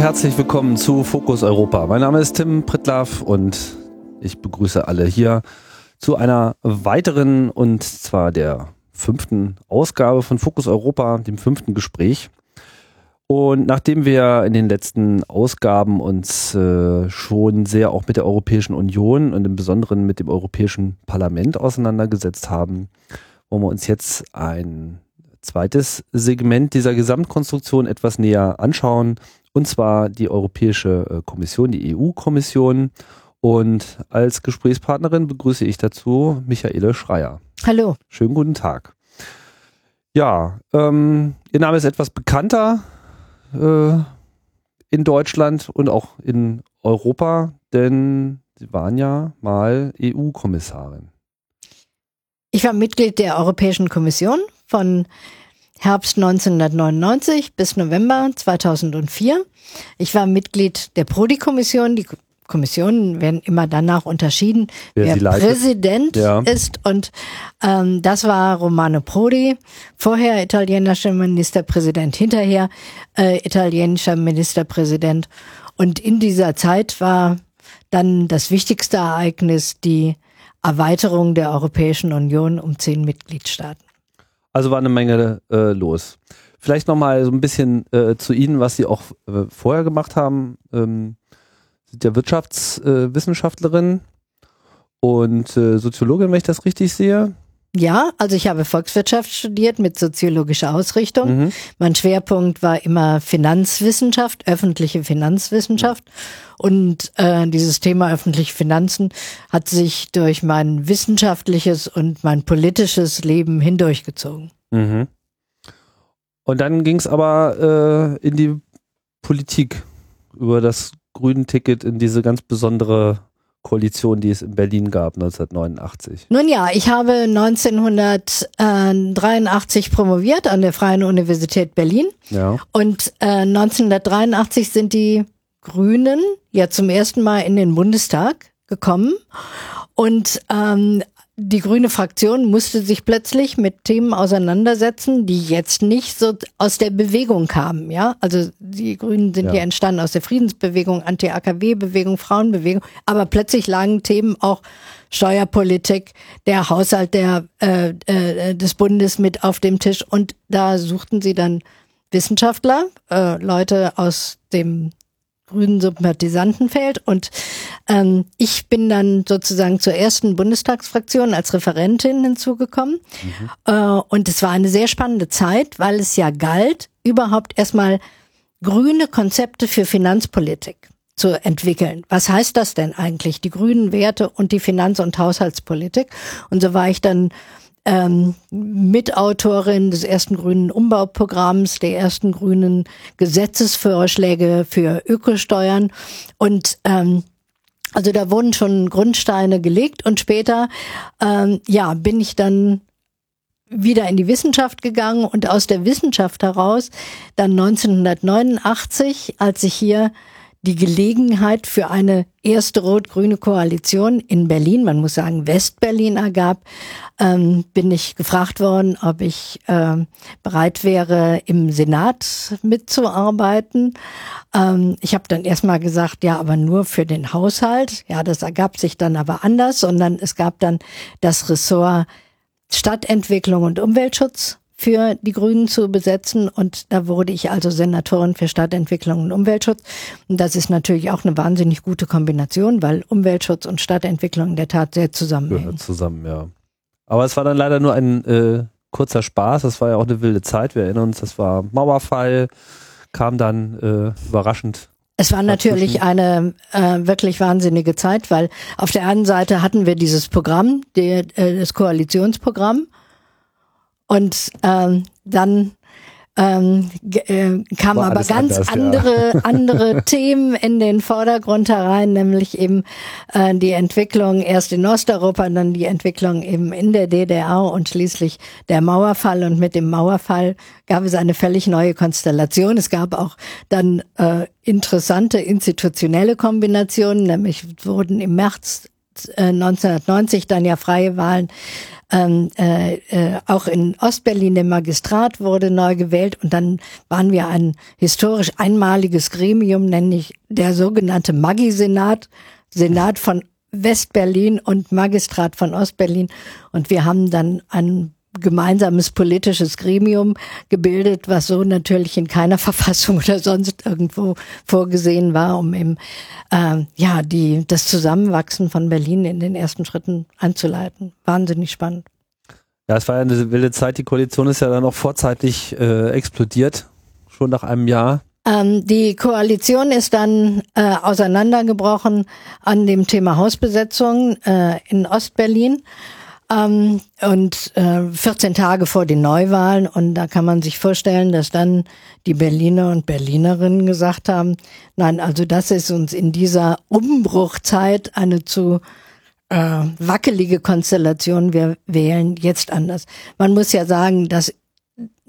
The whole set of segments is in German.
Herzlich willkommen zu Fokus Europa. Mein Name ist Tim Pritlaff und ich begrüße alle hier zu einer weiteren und zwar der fünften Ausgabe von Fokus Europa, dem fünften Gespräch. Und nachdem wir in den letzten Ausgaben uns äh, schon sehr auch mit der Europäischen Union und im Besonderen mit dem Europäischen Parlament auseinandergesetzt haben, wollen wir uns jetzt ein zweites Segment dieser Gesamtkonstruktion etwas näher anschauen, und zwar die Europäische äh, Kommission, die EU-Kommission. Und als Gesprächspartnerin begrüße ich dazu Michaele Schreier. Hallo. Schönen guten Tag. Ja, ähm, Ihr Name ist etwas bekannter äh, in Deutschland und auch in Europa, denn Sie waren ja mal EU-Kommissarin. Ich war Mitglied der Europäischen Kommission von Herbst 1999 bis November 2004. Ich war Mitglied der Prodi-Kommission. Die Kommissionen werden immer danach unterschieden, wer, wer Präsident ja. ist. Und ähm, das war Romano Prodi, vorher italienischer Ministerpräsident, hinterher äh, italienischer Ministerpräsident. Und in dieser Zeit war dann das wichtigste Ereignis die Erweiterung der Europäischen Union um zehn Mitgliedstaaten. Also war eine Menge äh, los. Vielleicht nochmal so ein bisschen äh, zu Ihnen, was Sie auch äh, vorher gemacht haben. Ähm, sind ja Wirtschaftswissenschaftlerin äh, und äh, Soziologin, wenn ich das richtig sehe. Ja, also ich habe Volkswirtschaft studiert mit soziologischer Ausrichtung. Mhm. Mein Schwerpunkt war immer Finanzwissenschaft, öffentliche Finanzwissenschaft. Und äh, dieses Thema öffentliche Finanzen hat sich durch mein wissenschaftliches und mein politisches Leben hindurchgezogen. Mhm. Und dann ging es aber äh, in die Politik über das grüne Ticket in diese ganz besondere Koalition, die es in Berlin gab 1989? Nun ja, ich habe 1983 promoviert an der Freien Universität Berlin. Ja. Und äh, 1983 sind die Grünen ja zum ersten Mal in den Bundestag gekommen. Und ähm, die grüne Fraktion musste sich plötzlich mit Themen auseinandersetzen, die jetzt nicht so aus der Bewegung kamen, ja. Also die Grünen sind ja, ja entstanden aus der Friedensbewegung, Anti-AKW-Bewegung, Frauenbewegung, aber plötzlich lagen Themen auch Steuerpolitik, der Haushalt der, äh, äh, des Bundes mit auf dem Tisch und da suchten sie dann Wissenschaftler, äh, Leute aus dem grünen Sympathisantenfeld. Und ähm, ich bin dann sozusagen zur ersten Bundestagsfraktion als Referentin hinzugekommen. Mhm. Äh, und es war eine sehr spannende Zeit, weil es ja galt, überhaupt erstmal grüne Konzepte für Finanzpolitik zu entwickeln. Was heißt das denn eigentlich? Die grünen Werte und die Finanz- und Haushaltspolitik. Und so war ich dann ähm, Mitautorin des ersten grünen Umbauprogramms, der ersten grünen Gesetzesvorschläge für Ökosteuern. Und ähm, also da wurden schon Grundsteine gelegt und später ähm, ja bin ich dann wieder in die Wissenschaft gegangen und aus der Wissenschaft heraus dann 1989, als ich hier die Gelegenheit für eine erste rot-grüne Koalition in Berlin, man muss sagen Westberlin ergab, ähm, bin ich gefragt worden, ob ich äh, bereit wäre, im Senat mitzuarbeiten. Ähm, ich habe dann erstmal gesagt, ja, aber nur für den Haushalt. Ja, das ergab sich dann aber anders, sondern es gab dann das Ressort Stadtentwicklung und Umweltschutz für die Grünen zu besetzen. Und da wurde ich also Senatorin für Stadtentwicklung und Umweltschutz. Und das ist natürlich auch eine wahnsinnig gute Kombination, weil Umweltschutz und Stadtentwicklung in der Tat sehr zusammenhängen. Gehört zusammen, ja. Aber es war dann leider nur ein äh, kurzer Spaß. Das war ja auch eine wilde Zeit. Wir erinnern uns, das war Mauerfall, kam dann äh, überraschend es war natürlich eine äh, wirklich wahnsinnige Zeit, weil auf der einen Seite hatten wir dieses Programm, die, äh, das Koalitionsprogramm, und ähm, dann ähm, äh, kamen aber ganz anders, andere ja. andere Themen in den Vordergrund herein, nämlich eben äh, die Entwicklung erst in Osteuropa, dann die Entwicklung eben in der DDR und schließlich der Mauerfall. Und mit dem Mauerfall gab es eine völlig neue Konstellation. Es gab auch dann äh, interessante institutionelle Kombinationen, nämlich wurden im März und äh, 1990 dann ja freie Wahlen. Ähm, äh, äh, auch in Ostberlin der Magistrat wurde neu gewählt und dann waren wir ein historisch einmaliges Gremium, nämlich der sogenannte Maggi-Senat, Senat von Westberlin und Magistrat von Ostberlin. Und wir haben dann einen gemeinsames politisches Gremium gebildet, was so natürlich in keiner Verfassung oder sonst irgendwo vorgesehen war, um eben äh, ja die das Zusammenwachsen von Berlin in den ersten Schritten anzuleiten. Wahnsinnig spannend. Ja, es war ja eine wilde Zeit. Die Koalition ist ja dann auch vorzeitig äh, explodiert, schon nach einem Jahr. Ähm, die Koalition ist dann äh, auseinandergebrochen an dem Thema Hausbesetzung äh, in Ostberlin. Ähm, und äh, 14 Tage vor den Neuwahlen. Und da kann man sich vorstellen, dass dann die Berliner und Berlinerinnen gesagt haben, nein, also das ist uns in dieser Umbruchzeit eine zu äh, wackelige Konstellation. Wir wählen jetzt anders. Man muss ja sagen, dass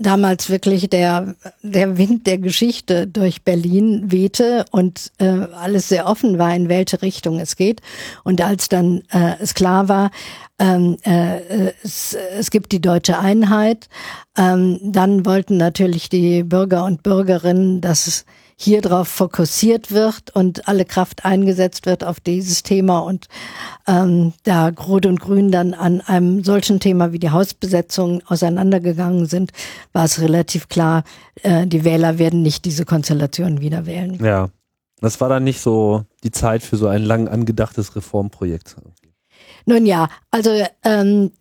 damals wirklich der, der Wind der Geschichte durch Berlin wehte und äh, alles sehr offen war, in welche Richtung es geht. Und als dann äh, es klar war, ähm, äh, es, es gibt die deutsche Einheit, ähm, dann wollten natürlich die Bürger und Bürgerinnen, dass es hier drauf fokussiert wird und alle Kraft eingesetzt wird auf dieses Thema und ähm, da Rot und Grün dann an einem solchen Thema wie die Hausbesetzung auseinandergegangen sind, war es relativ klar, äh, die Wähler werden nicht diese Konstellation wieder wählen. Ja, das war dann nicht so die Zeit für so ein lang angedachtes Reformprojekt. Nun ja, also ähm,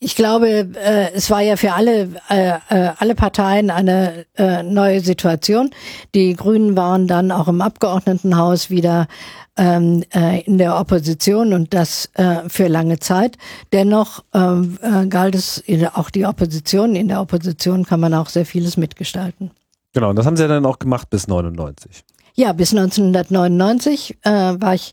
ich glaube, äh, es war ja für alle, äh, äh, alle Parteien eine äh, neue Situation. Die Grünen waren dann auch im Abgeordnetenhaus wieder ähm, äh, in der Opposition und das äh, für lange Zeit. Dennoch ähm, äh, galt es auch die Opposition. In der Opposition kann man auch sehr vieles mitgestalten. Genau, und das haben sie ja dann auch gemacht bis 99. Ja, bis 1999 äh, war ich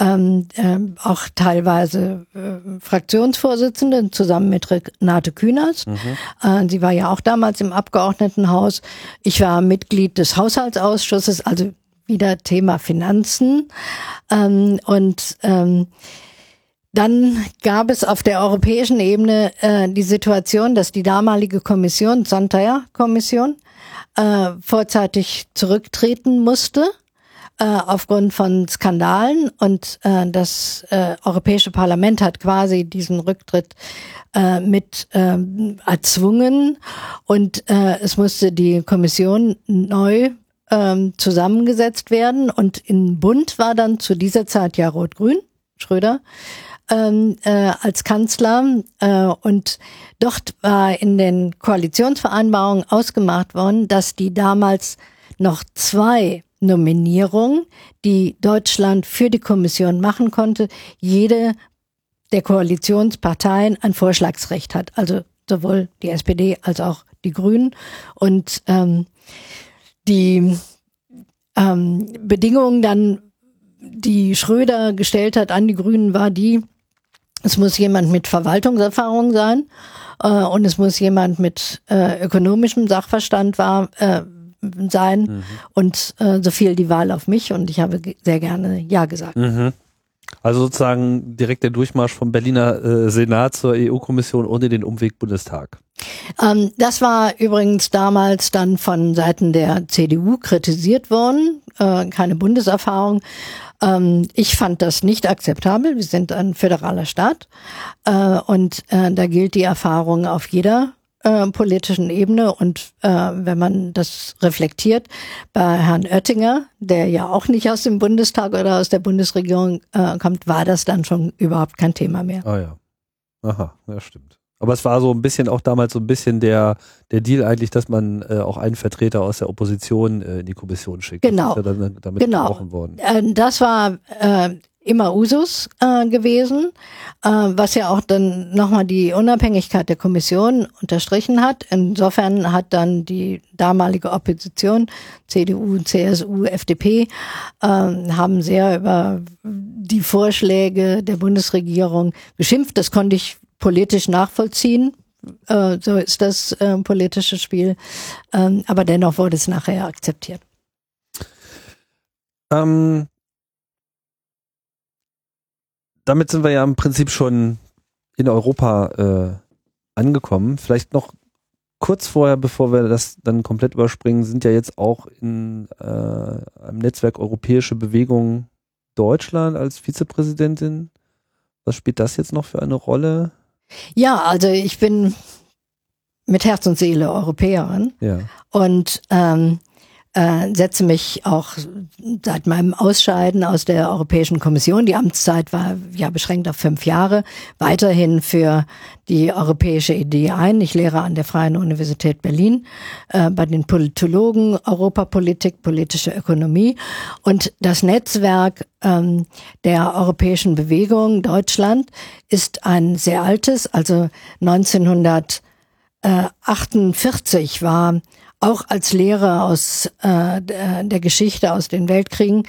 ähm, äh, auch teilweise äh, Fraktionsvorsitzende zusammen mit Renate Künast. Mhm. Äh, sie war ja auch damals im Abgeordnetenhaus. Ich war Mitglied des Haushaltsausschusses, also wieder Thema Finanzen. Ähm, und ähm, dann gab es auf der europäischen Ebene äh, die Situation, dass die damalige Kommission, Santer-Kommission, äh, vorzeitig zurücktreten musste äh, aufgrund von Skandalen. Und äh, das äh, Europäische Parlament hat quasi diesen Rücktritt äh, mit äh, erzwungen. Und äh, es musste die Kommission neu ähm, zusammengesetzt werden. Und in Bund war dann zu dieser Zeit ja Rot-Grün, Schröder, ähm, äh, als Kanzler äh, und dort war in den Koalitionsvereinbarungen ausgemacht worden, dass die damals noch zwei Nominierungen, die Deutschland für die Kommission machen konnte, jede der Koalitionsparteien ein Vorschlagsrecht hat. Also sowohl die SPD als auch die Grünen. Und ähm, die ähm, Bedingungen dann, die Schröder gestellt hat an die Grünen, war die, es muss jemand mit Verwaltungserfahrung sein äh, und es muss jemand mit äh, ökonomischem Sachverstand war, äh, sein. Mhm. Und äh, so fiel die Wahl auf mich und ich habe sehr gerne Ja gesagt. Mhm. Also sozusagen direkt der Durchmarsch vom Berliner äh, Senat zur EU-Kommission ohne den Umweg Bundestag. Ähm, das war übrigens damals dann von Seiten der CDU kritisiert worden, äh, keine Bundeserfahrung. Ähm, ich fand das nicht akzeptabel. Wir sind ein föderaler Staat äh, und äh, da gilt die Erfahrung auf jeder äh, politischen Ebene und äh, wenn man das reflektiert bei Herrn Oettinger, der ja auch nicht aus dem Bundestag oder aus der Bundesregierung äh, kommt, war das dann schon überhaupt kein Thema mehr. Ah ja. Aha, ja stimmt. Aber es war so ein bisschen auch damals so ein bisschen der, der Deal eigentlich, dass man äh, auch einen Vertreter aus der Opposition äh, in die Kommission schickt. Genau. Das ist ja dann damit genau. worden. Äh, das war äh, immer Usus äh, gewesen, äh, was ja auch dann nochmal die Unabhängigkeit der Kommission unterstrichen hat. Insofern hat dann die damalige Opposition, CDU, CSU, FDP, äh, haben sehr über die Vorschläge der Bundesregierung geschimpft. Das konnte ich politisch nachvollziehen. Äh, so ist das äh, politische Spiel. Ähm, aber dennoch wurde es nachher akzeptiert. Ähm, damit sind wir ja im Prinzip schon in Europa äh, angekommen. Vielleicht noch kurz vorher, bevor wir das dann komplett überspringen, sind ja jetzt auch in äh, einem Netzwerk Europäische Bewegung Deutschland als Vizepräsidentin. Was spielt das jetzt noch für eine Rolle? Ja, also ich bin mit Herz und Seele Europäerin. Ja. Und ähm, äh, setze mich auch seit meinem Ausscheiden aus der Europäischen Kommission, die Amtszeit war ja beschränkt auf fünf Jahre, weiterhin für die europäische Idee ein. Ich lehre an der Freien Universität Berlin äh, bei den Politologen Europapolitik, politische Ökonomie. Und das Netzwerk ähm, der europäischen Bewegung Deutschland ist ein sehr altes, also 1948 war auch als Lehrer aus äh, der Geschichte aus den Weltkriegen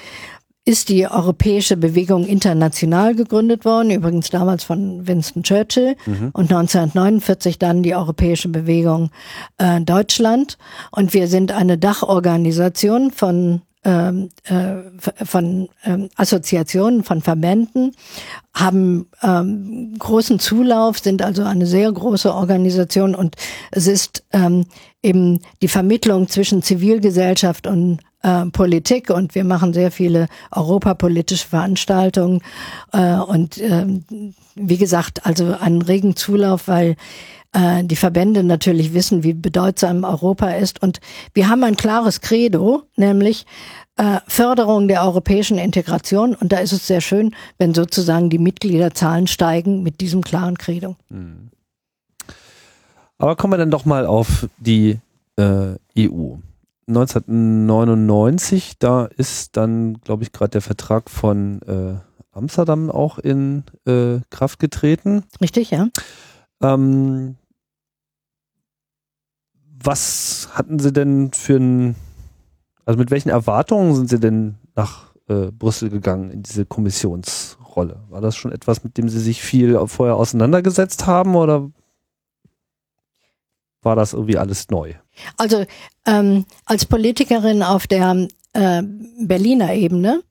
ist die europäische Bewegung international gegründet worden, übrigens damals von Winston Churchill mhm. und 1949 dann die Europäische Bewegung äh, Deutschland. Und wir sind eine Dachorganisation von ähm, äh, von ähm, Assoziationen, von Verbänden, haben ähm, großen Zulauf, sind also eine sehr große Organisation und es ist ähm, eben die Vermittlung zwischen Zivilgesellschaft und äh, Politik und wir machen sehr viele europapolitische Veranstaltungen äh, und äh, wie gesagt, also einen regen Zulauf, weil äh, die Verbände natürlich wissen, wie bedeutsam Europa ist. Und wir haben ein klares Credo, nämlich äh, Förderung der europäischen Integration. Und da ist es sehr schön, wenn sozusagen die Mitgliederzahlen steigen mit diesem klaren Credo. Mhm. Aber kommen wir dann doch mal auf die äh, EU. 1999, da ist dann, glaube ich, gerade der Vertrag von äh, Amsterdam auch in äh, Kraft getreten. Richtig, ja. Ähm, was hatten Sie denn für ein, also mit welchen Erwartungen sind Sie denn nach äh, Brüssel gegangen in diese Kommissionsrolle? War das schon etwas, mit dem Sie sich viel vorher auseinandergesetzt haben oder war das irgendwie alles neu? Also ähm, als Politikerin auf der äh, Berliner Ebene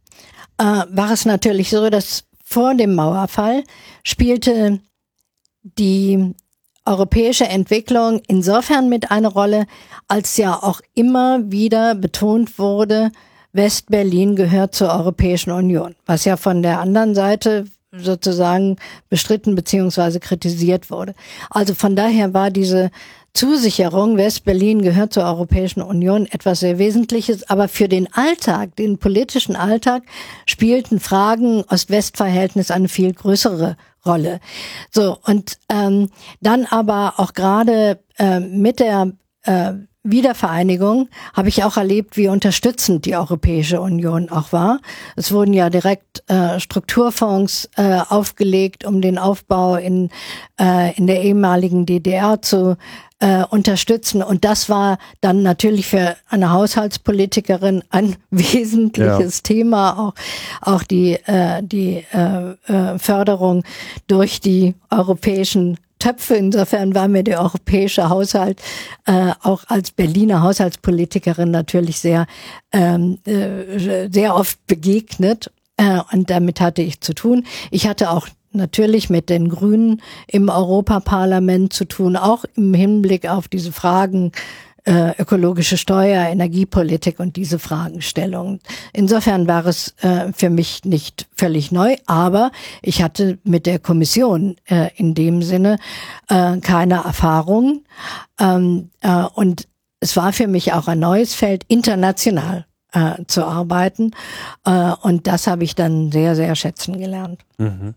äh, war es natürlich so, dass vor dem Mauerfall spielte die europäische Entwicklung insofern mit eine Rolle, als ja auch immer wieder betont wurde, West-Berlin gehört zur Europäischen Union, was ja von der anderen Seite sozusagen bestritten beziehungsweise kritisiert wurde. Also von daher war diese Zusicherung, West-Berlin gehört zur Europäischen Union, etwas sehr Wesentliches. Aber für den Alltag, den politischen Alltag, spielten Fragen Ost-West-Verhältnis eine viel größere Rolle. So, und ähm, dann aber auch gerade äh, mit der äh, Wiedervereinigung habe ich auch erlebt, wie unterstützend die Europäische Union auch war. Es wurden ja direkt äh, Strukturfonds äh, aufgelegt, um den Aufbau in, äh, in der ehemaligen DDR zu äh, unterstützen. Und das war dann natürlich für eine Haushaltspolitikerin ein wesentliches ja. Thema, auch, auch die, äh, die äh, äh, Förderung durch die europäischen Töpfe. Insofern war mir der europäische Haushalt äh, auch als Berliner Haushaltspolitikerin natürlich sehr, ähm, äh, sehr oft begegnet. Äh, und damit hatte ich zu tun. Ich hatte auch natürlich mit den Grünen im Europaparlament zu tun, auch im Hinblick auf diese Fragen äh, ökologische Steuer, Energiepolitik und diese Fragestellungen. Insofern war es äh, für mich nicht völlig neu, aber ich hatte mit der Kommission äh, in dem Sinne äh, keine Erfahrung ähm, äh, und es war für mich auch ein neues Feld, international äh, zu arbeiten und das habe ich dann sehr, sehr schätzen gelernt. Mhm.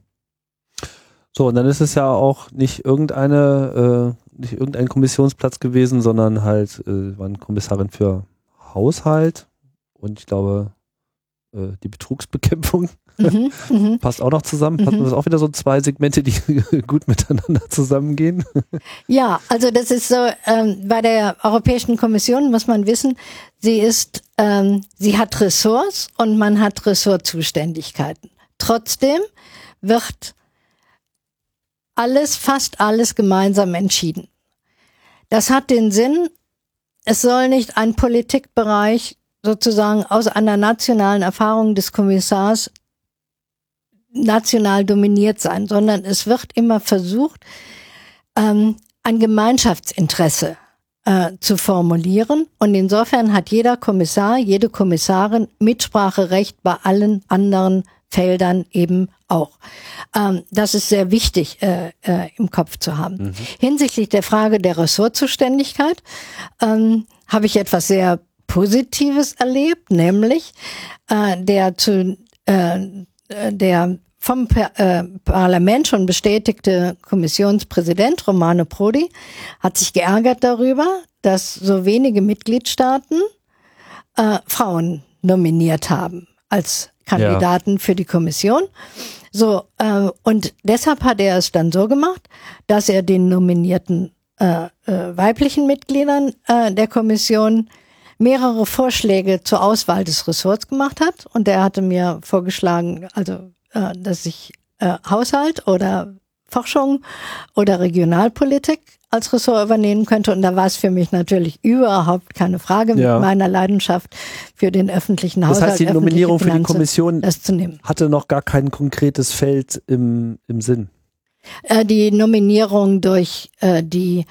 So, und dann ist es ja auch nicht irgendeine, nicht irgendein Kommissionsplatz gewesen, sondern halt, äh, waren Kommissarin für Haushalt und ich glaube, äh, die Betrugsbekämpfung. Mhm, mhm. Passt auch noch zusammen. Mhm. Hatten wir auch wieder so zwei Segmente, die gut miteinander zusammengehen? Ja, also das ist so, ähm, bei der Europäischen Kommission muss man wissen, sie ist, ähm, sie hat Ressorts und man hat Ressortzuständigkeiten. Trotzdem wird alles, fast alles gemeinsam entschieden. Das hat den Sinn, es soll nicht ein Politikbereich sozusagen aus einer nationalen Erfahrung des Kommissars national dominiert sein, sondern es wird immer versucht, ähm, ein Gemeinschaftsinteresse äh, zu formulieren. Und insofern hat jeder Kommissar, jede Kommissarin Mitspracherecht bei allen anderen Feldern eben auch. Ähm, das ist sehr wichtig äh, äh, im Kopf zu haben. Mhm. Hinsichtlich der Frage der Ressortzuständigkeit ähm, habe ich etwas sehr Positives erlebt, nämlich äh, der zu äh, der vom äh, Parlament schon bestätigte Kommissionspräsident Romano Prodi hat sich geärgert darüber, dass so wenige Mitgliedstaaten äh, Frauen nominiert haben als Kandidaten ja. für die Kommission. So, äh, und deshalb hat er es dann so gemacht, dass er den nominierten äh, äh, weiblichen Mitgliedern äh, der Kommission mehrere Vorschläge zur Auswahl des Ressorts gemacht hat. Und er hatte mir vorgeschlagen, also äh, dass ich äh, Haushalt oder Forschung oder Regionalpolitik als Ressort übernehmen könnte. Und da war es für mich natürlich überhaupt keine Frage ja. mit meiner Leidenschaft für den öffentlichen Haushalt. Das heißt, die Nominierung für die Kommission hatte noch gar kein konkretes Feld im, im Sinn. Äh, die Nominierung durch äh, die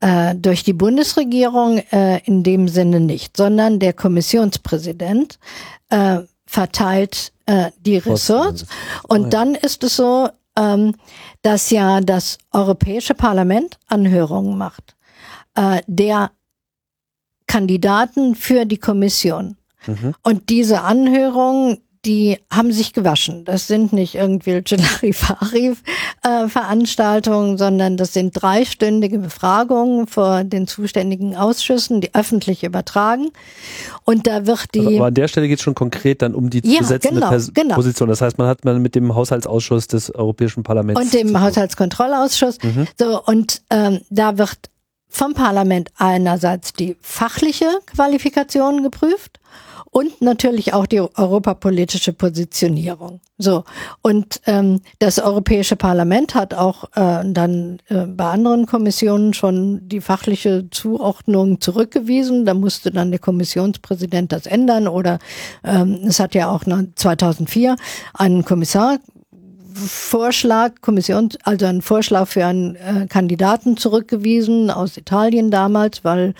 äh, durch die Bundesregierung äh, in dem Sinne nicht, sondern der Kommissionspräsident äh, verteilt äh, die Ressorts. Und dann ist es so, ähm, dass ja das Europäische Parlament Anhörungen macht, äh, der Kandidaten für die Kommission. Mhm. Und diese Anhörungen, die haben sich gewaschen. Das sind nicht irgendwelche Larifari-Veranstaltungen, sondern das sind dreistündige Befragungen vor den zuständigen Ausschüssen, die öffentlich übertragen. Und da wird die. Also, aber an der Stelle geht es schon konkret dann um die ja, besetzende genau, genau. Position. Das heißt, man hat man mit dem Haushaltsausschuss des Europäischen Parlaments. Und dem Haushaltskontrollausschuss. Mhm. So, und ähm, da wird vom Parlament einerseits die fachliche Qualifikation geprüft und natürlich auch die europapolitische Positionierung. So und ähm, das Europäische Parlament hat auch äh, dann äh, bei anderen Kommissionen schon die fachliche Zuordnung zurückgewiesen. Da musste dann der Kommissionspräsident das ändern oder ähm, es hat ja auch 2004 einen Kommissar Vorschlag, Kommission, also einen Vorschlag für einen äh, Kandidaten zurückgewiesen aus Italien damals, weil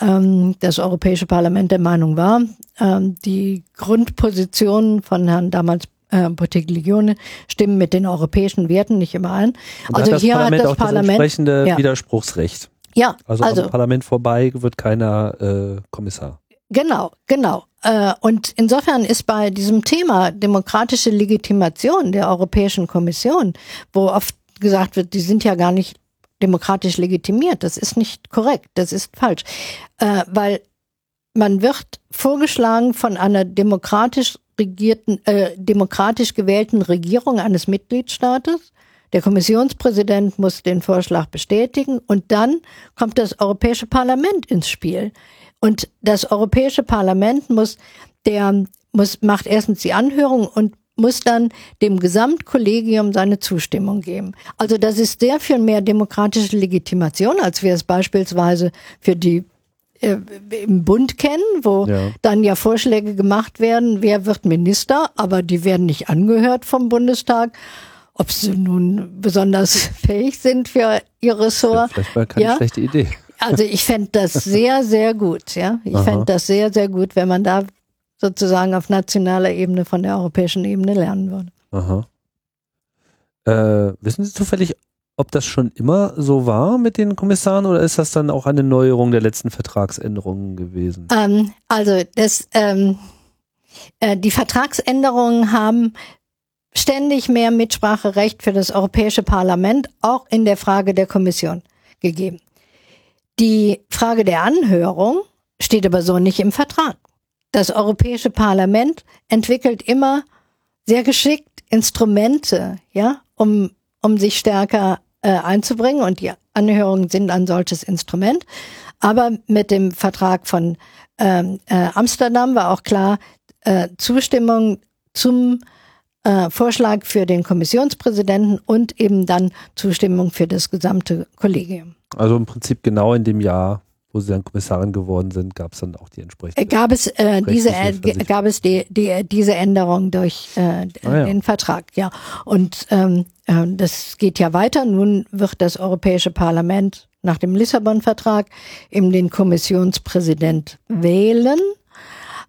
ähm, das Europäische Parlament der Meinung war, ähm, die Grundpositionen von Herrn damals äh, Bottiglione stimmen mit den europäischen Werten nicht immer ein. Und also hat hier Parlament hat das Parlament das entsprechende ja. Widerspruchsrecht. Ja, also, also am Parlament vorbei wird keiner äh, Kommissar. Genau, genau. Äh, und insofern ist bei diesem Thema demokratische Legitimation der Europäischen Kommission, wo oft gesagt wird, die sind ja gar nicht demokratisch legitimiert. Das ist nicht korrekt, das ist falsch. Äh, weil man wird vorgeschlagen von einer demokratisch regierten, äh, demokratisch gewählten Regierung eines Mitgliedstaates. Der Kommissionspräsident muss den Vorschlag bestätigen und dann kommt das Europäische Parlament ins Spiel. Und das Europäische Parlament muss der muss macht erstens die Anhörung und muss dann dem Gesamtkollegium seine Zustimmung geben. Also das ist sehr viel mehr demokratische Legitimation, als wir es beispielsweise für die äh, im Bund kennen, wo ja. dann ja Vorschläge gemacht werden, wer wird Minister, aber die werden nicht angehört vom Bundestag. Ob sie nun besonders fähig sind für ihr Ressort. Vielleicht war keine ja. schlechte Idee. Also ich fände das sehr, sehr gut, ja. Ich fände das sehr, sehr gut, wenn man da sozusagen auf nationaler Ebene von der europäischen Ebene lernen würde. Aha. Äh, wissen Sie zufällig, ob das schon immer so war mit den Kommissaren oder ist das dann auch eine Neuerung der letzten Vertragsänderungen gewesen? Ähm, also das, ähm, äh, die Vertragsänderungen haben ständig mehr Mitspracherecht für das Europäische Parlament, auch in der Frage der Kommission gegeben. Die Frage der Anhörung steht aber so nicht im Vertrag. Das Europäische Parlament entwickelt immer sehr geschickt Instrumente, ja, um, um sich stärker äh, einzubringen und die Anhörungen sind ein solches Instrument. Aber mit dem Vertrag von ähm, äh, Amsterdam war auch klar, äh, Zustimmung zum äh, Vorschlag für den Kommissionspräsidenten und eben dann Zustimmung für das gesamte Kollegium. Also im Prinzip genau in dem Jahr, wo sie dann Kommissarin geworden sind, gab es dann auch die entsprechende. Äh, gab es äh, diese äh, gab es die, die diese Änderung durch äh, ah, ja. den Vertrag, ja. Und ähm, äh, das geht ja weiter. Nun wird das Europäische Parlament nach dem Lissabon-Vertrag eben den Kommissionspräsident wählen.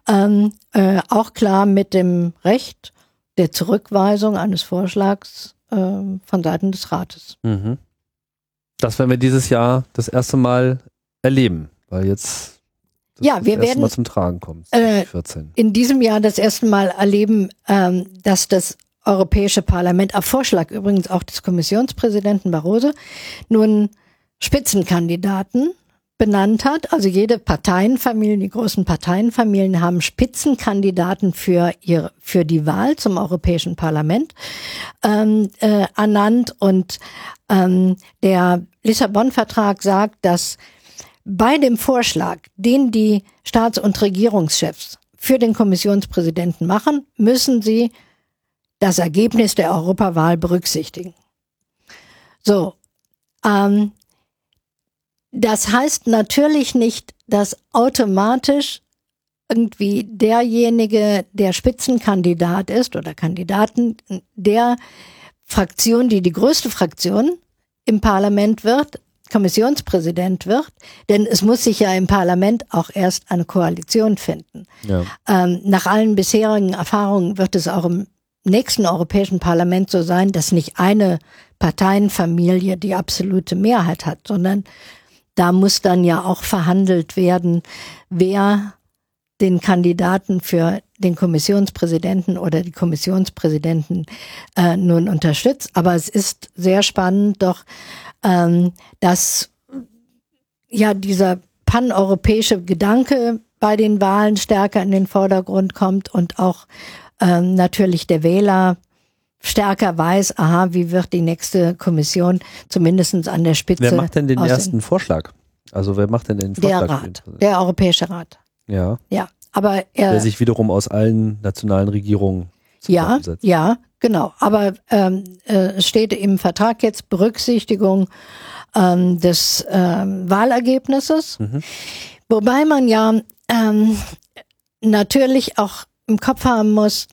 Ähm, äh, auch klar mit dem Recht der Zurückweisung eines Vorschlags äh, von Seiten des Rates. Mhm. Das werden wir dieses Jahr das erste Mal erleben, weil jetzt das ja, wir werden Mal zum Tragen kommt. Äh, in diesem Jahr das erste Mal erleben, ähm, dass das Europäische Parlament auf Vorschlag übrigens auch des Kommissionspräsidenten Barroso nun Spitzenkandidaten benannt hat. Also jede Parteienfamilie, die großen Parteienfamilien haben Spitzenkandidaten für ihre, für die Wahl zum Europäischen Parlament ähm, äh, ernannt. Und ähm, der Lissabon-Vertrag sagt, dass bei dem Vorschlag, den die Staats- und Regierungschefs für den Kommissionspräsidenten machen, müssen sie das Ergebnis der Europawahl berücksichtigen. So, ähm, das heißt natürlich nicht, dass automatisch irgendwie derjenige, der Spitzenkandidat ist oder Kandidaten der Fraktion, die die größte Fraktion im Parlament wird, Kommissionspräsident wird, denn es muss sich ja im Parlament auch erst eine Koalition finden. Ja. Ähm, nach allen bisherigen Erfahrungen wird es auch im nächsten Europäischen Parlament so sein, dass nicht eine Parteienfamilie die absolute Mehrheit hat, sondern da muss dann ja auch verhandelt werden, wer den Kandidaten für den Kommissionspräsidenten oder die Kommissionspräsidenten äh, nun unterstützt. Aber es ist sehr spannend doch, ähm, dass ja dieser paneuropäische Gedanke bei den Wahlen stärker in den Vordergrund kommt und auch ähm, natürlich der Wähler stärker weiß, aha, wie wird die nächste Kommission zumindest an der Spitze. Wer macht denn den ersten Vorschlag? Also wer macht denn den Vorschlag? Der Rat, der Europäische Rat. Ja. Ja, aber er. Der sich wiederum aus allen nationalen Regierungen ja, ja, genau. Aber ähm, äh, steht im Vertrag jetzt Berücksichtigung ähm, des ähm, Wahlergebnisses, mhm. wobei man ja ähm, natürlich auch im Kopf haben muss,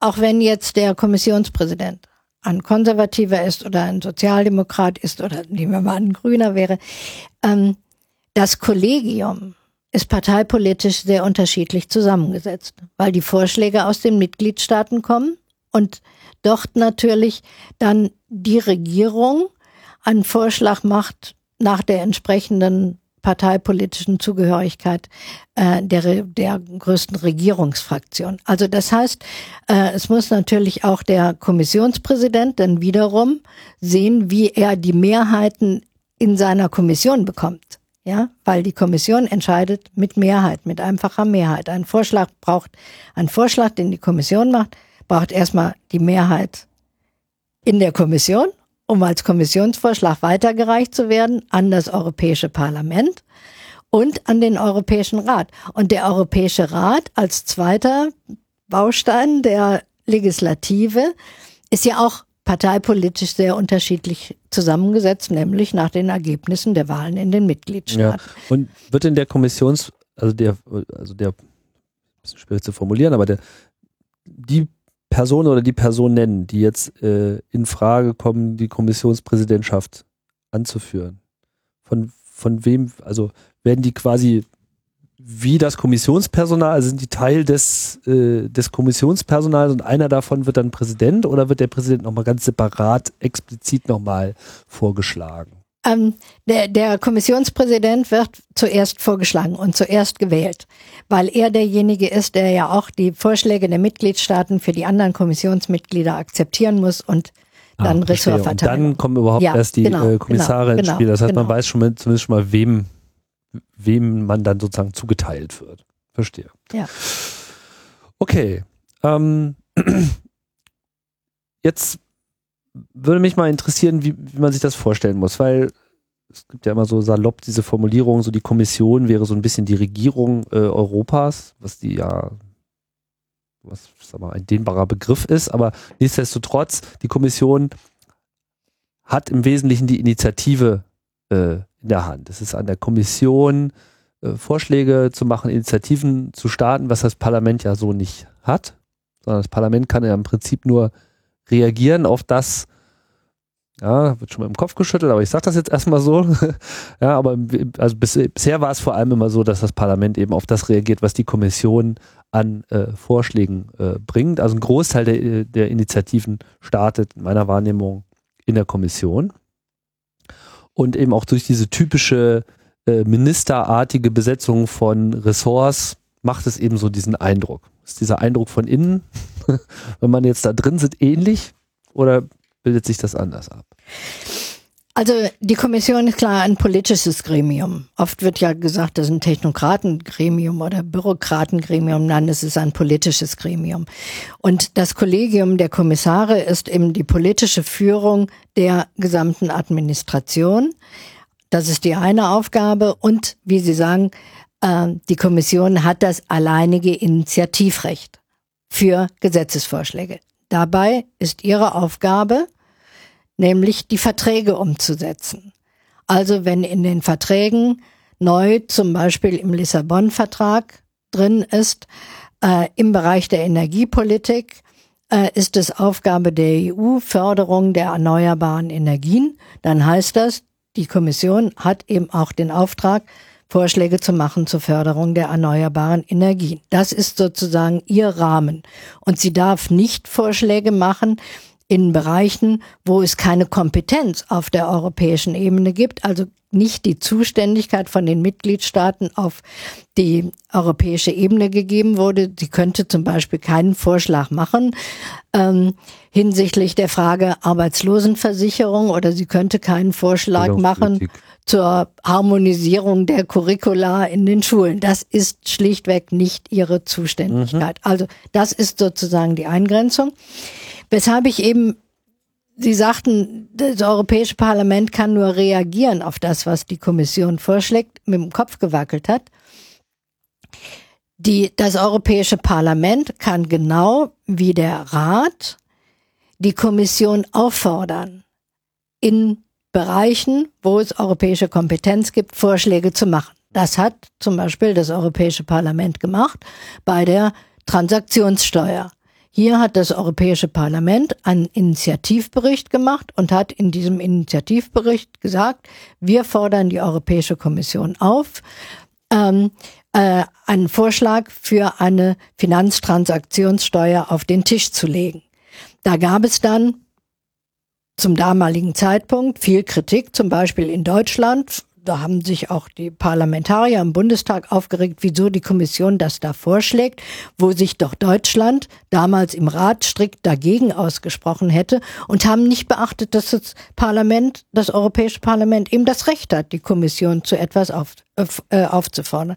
auch wenn jetzt der Kommissionspräsident ein Konservativer ist oder ein Sozialdemokrat ist oder nehmen wir mal ein Grüner wäre, ähm, das Kollegium ist parteipolitisch sehr unterschiedlich zusammengesetzt, weil die Vorschläge aus den Mitgliedstaaten kommen und dort natürlich dann die Regierung einen Vorschlag macht nach der entsprechenden parteipolitischen Zugehörigkeit äh, der, der größten Regierungsfraktion. Also das heißt, äh, es muss natürlich auch der Kommissionspräsident dann wiederum sehen, wie er die Mehrheiten in seiner Kommission bekommt. Ja, weil die Kommission entscheidet mit Mehrheit, mit einfacher Mehrheit. Ein Vorschlag braucht, ein Vorschlag, den die Kommission macht, braucht erstmal die Mehrheit in der Kommission um als Kommissionsvorschlag weitergereicht zu werden an das Europäische Parlament und an den Europäischen Rat. Und der Europäische Rat als zweiter Baustein der Legislative ist ja auch parteipolitisch sehr unterschiedlich zusammengesetzt, nämlich nach den Ergebnissen der Wahlen in den Mitgliedstaaten. Ja. Und wird in der Kommissions, also der, also der, bisschen schwierig zu formulieren, aber der, die Person oder die Person nennen, die jetzt äh, in Frage kommen, die Kommissionspräsidentschaft anzuführen? Von, von wem, also werden die quasi wie das Kommissionspersonal, also sind die Teil des, äh, des Kommissionspersonals und einer davon wird dann Präsident oder wird der Präsident nochmal ganz separat, explizit nochmal vorgeschlagen? Ähm, der, der Kommissionspräsident wird zuerst vorgeschlagen und zuerst gewählt, weil er derjenige ist, der ja auch die Vorschläge der Mitgliedstaaten für die anderen Kommissionsmitglieder akzeptieren muss und ah, dann ah, Ressort verteilen. Und dann kommen überhaupt ja, erst die genau, äh, Kommissare genau, ins Spiel. Das heißt, genau. man weiß schon mal, zumindest schon mal, wem, wem man dann sozusagen zugeteilt wird. Verstehe. Ja. Okay. Ähm, jetzt würde mich mal interessieren, wie, wie man sich das vorstellen muss, weil es gibt ja immer so salopp diese Formulierung, so die Kommission wäre so ein bisschen die Regierung äh, Europas, was die ja was sag mal, ein dehnbarer Begriff ist, aber nichtsdestotrotz, die Kommission hat im Wesentlichen die Initiative äh, in der Hand. Es ist an der Kommission, äh, Vorschläge zu machen, Initiativen zu starten, was das Parlament ja so nicht hat, sondern das Parlament kann ja im Prinzip nur reagieren auf das, ja, wird schon mal im Kopf geschüttelt, aber ich sage das jetzt erstmal so. ja, aber also bis, bisher war es vor allem immer so, dass das Parlament eben auf das reagiert, was die Kommission an äh, Vorschlägen äh, bringt. Also ein Großteil der, der Initiativen startet in meiner Wahrnehmung in der Kommission. Und eben auch durch diese typische äh, ministerartige Besetzung von Ressorts macht es eben so diesen Eindruck. Ist dieser Eindruck von innen, wenn man jetzt da drin sitzt, ähnlich oder bildet sich das anders ab? Also die Kommission ist klar ein politisches Gremium. Oft wird ja gesagt, das ist ein Technokratengremium oder Bürokratengremium. Nein, es ist ein politisches Gremium. Und das Kollegium der Kommissare ist eben die politische Führung der gesamten Administration. Das ist die eine Aufgabe. Und wie Sie sagen, die Kommission hat das alleinige Initiativrecht für Gesetzesvorschläge. Dabei ist ihre Aufgabe, nämlich die Verträge umzusetzen. Also wenn in den Verträgen neu zum Beispiel im Lissabon-Vertrag drin ist, äh, im Bereich der Energiepolitik äh, ist es Aufgabe der EU Förderung der erneuerbaren Energien, dann heißt das, die Kommission hat eben auch den Auftrag, Vorschläge zu machen zur Förderung der erneuerbaren Energien. Das ist sozusagen ihr Rahmen. Und sie darf nicht Vorschläge machen, in Bereichen, wo es keine Kompetenz auf der europäischen Ebene gibt, also nicht die Zuständigkeit von den Mitgliedstaaten auf die europäische Ebene gegeben wurde. Sie könnte zum Beispiel keinen Vorschlag machen ähm, hinsichtlich der Frage Arbeitslosenversicherung oder sie könnte keinen Vorschlag machen zur Harmonisierung der Curricula in den Schulen. Das ist schlichtweg nicht ihre Zuständigkeit. Mhm. Also das ist sozusagen die Eingrenzung. Weshalb ich eben, Sie sagten, das Europäische Parlament kann nur reagieren auf das, was die Kommission vorschlägt, mit dem Kopf gewackelt hat. Die, das Europäische Parlament kann genau wie der Rat die Kommission auffordern, in Bereichen, wo es europäische Kompetenz gibt, Vorschläge zu machen. Das hat zum Beispiel das Europäische Parlament gemacht bei der Transaktionssteuer. Hier hat das Europäische Parlament einen Initiativbericht gemacht und hat in diesem Initiativbericht gesagt, wir fordern die Europäische Kommission auf, ähm, äh, einen Vorschlag für eine Finanztransaktionssteuer auf den Tisch zu legen. Da gab es dann zum damaligen Zeitpunkt viel Kritik, zum Beispiel in Deutschland da haben sich auch die Parlamentarier im Bundestag aufgeregt, wieso die Kommission das da vorschlägt, wo sich doch Deutschland damals im Rat strikt dagegen ausgesprochen hätte und haben nicht beachtet, dass das Parlament, das Europäische Parlament eben das Recht hat, die Kommission zu etwas auf, äh, aufzufordern.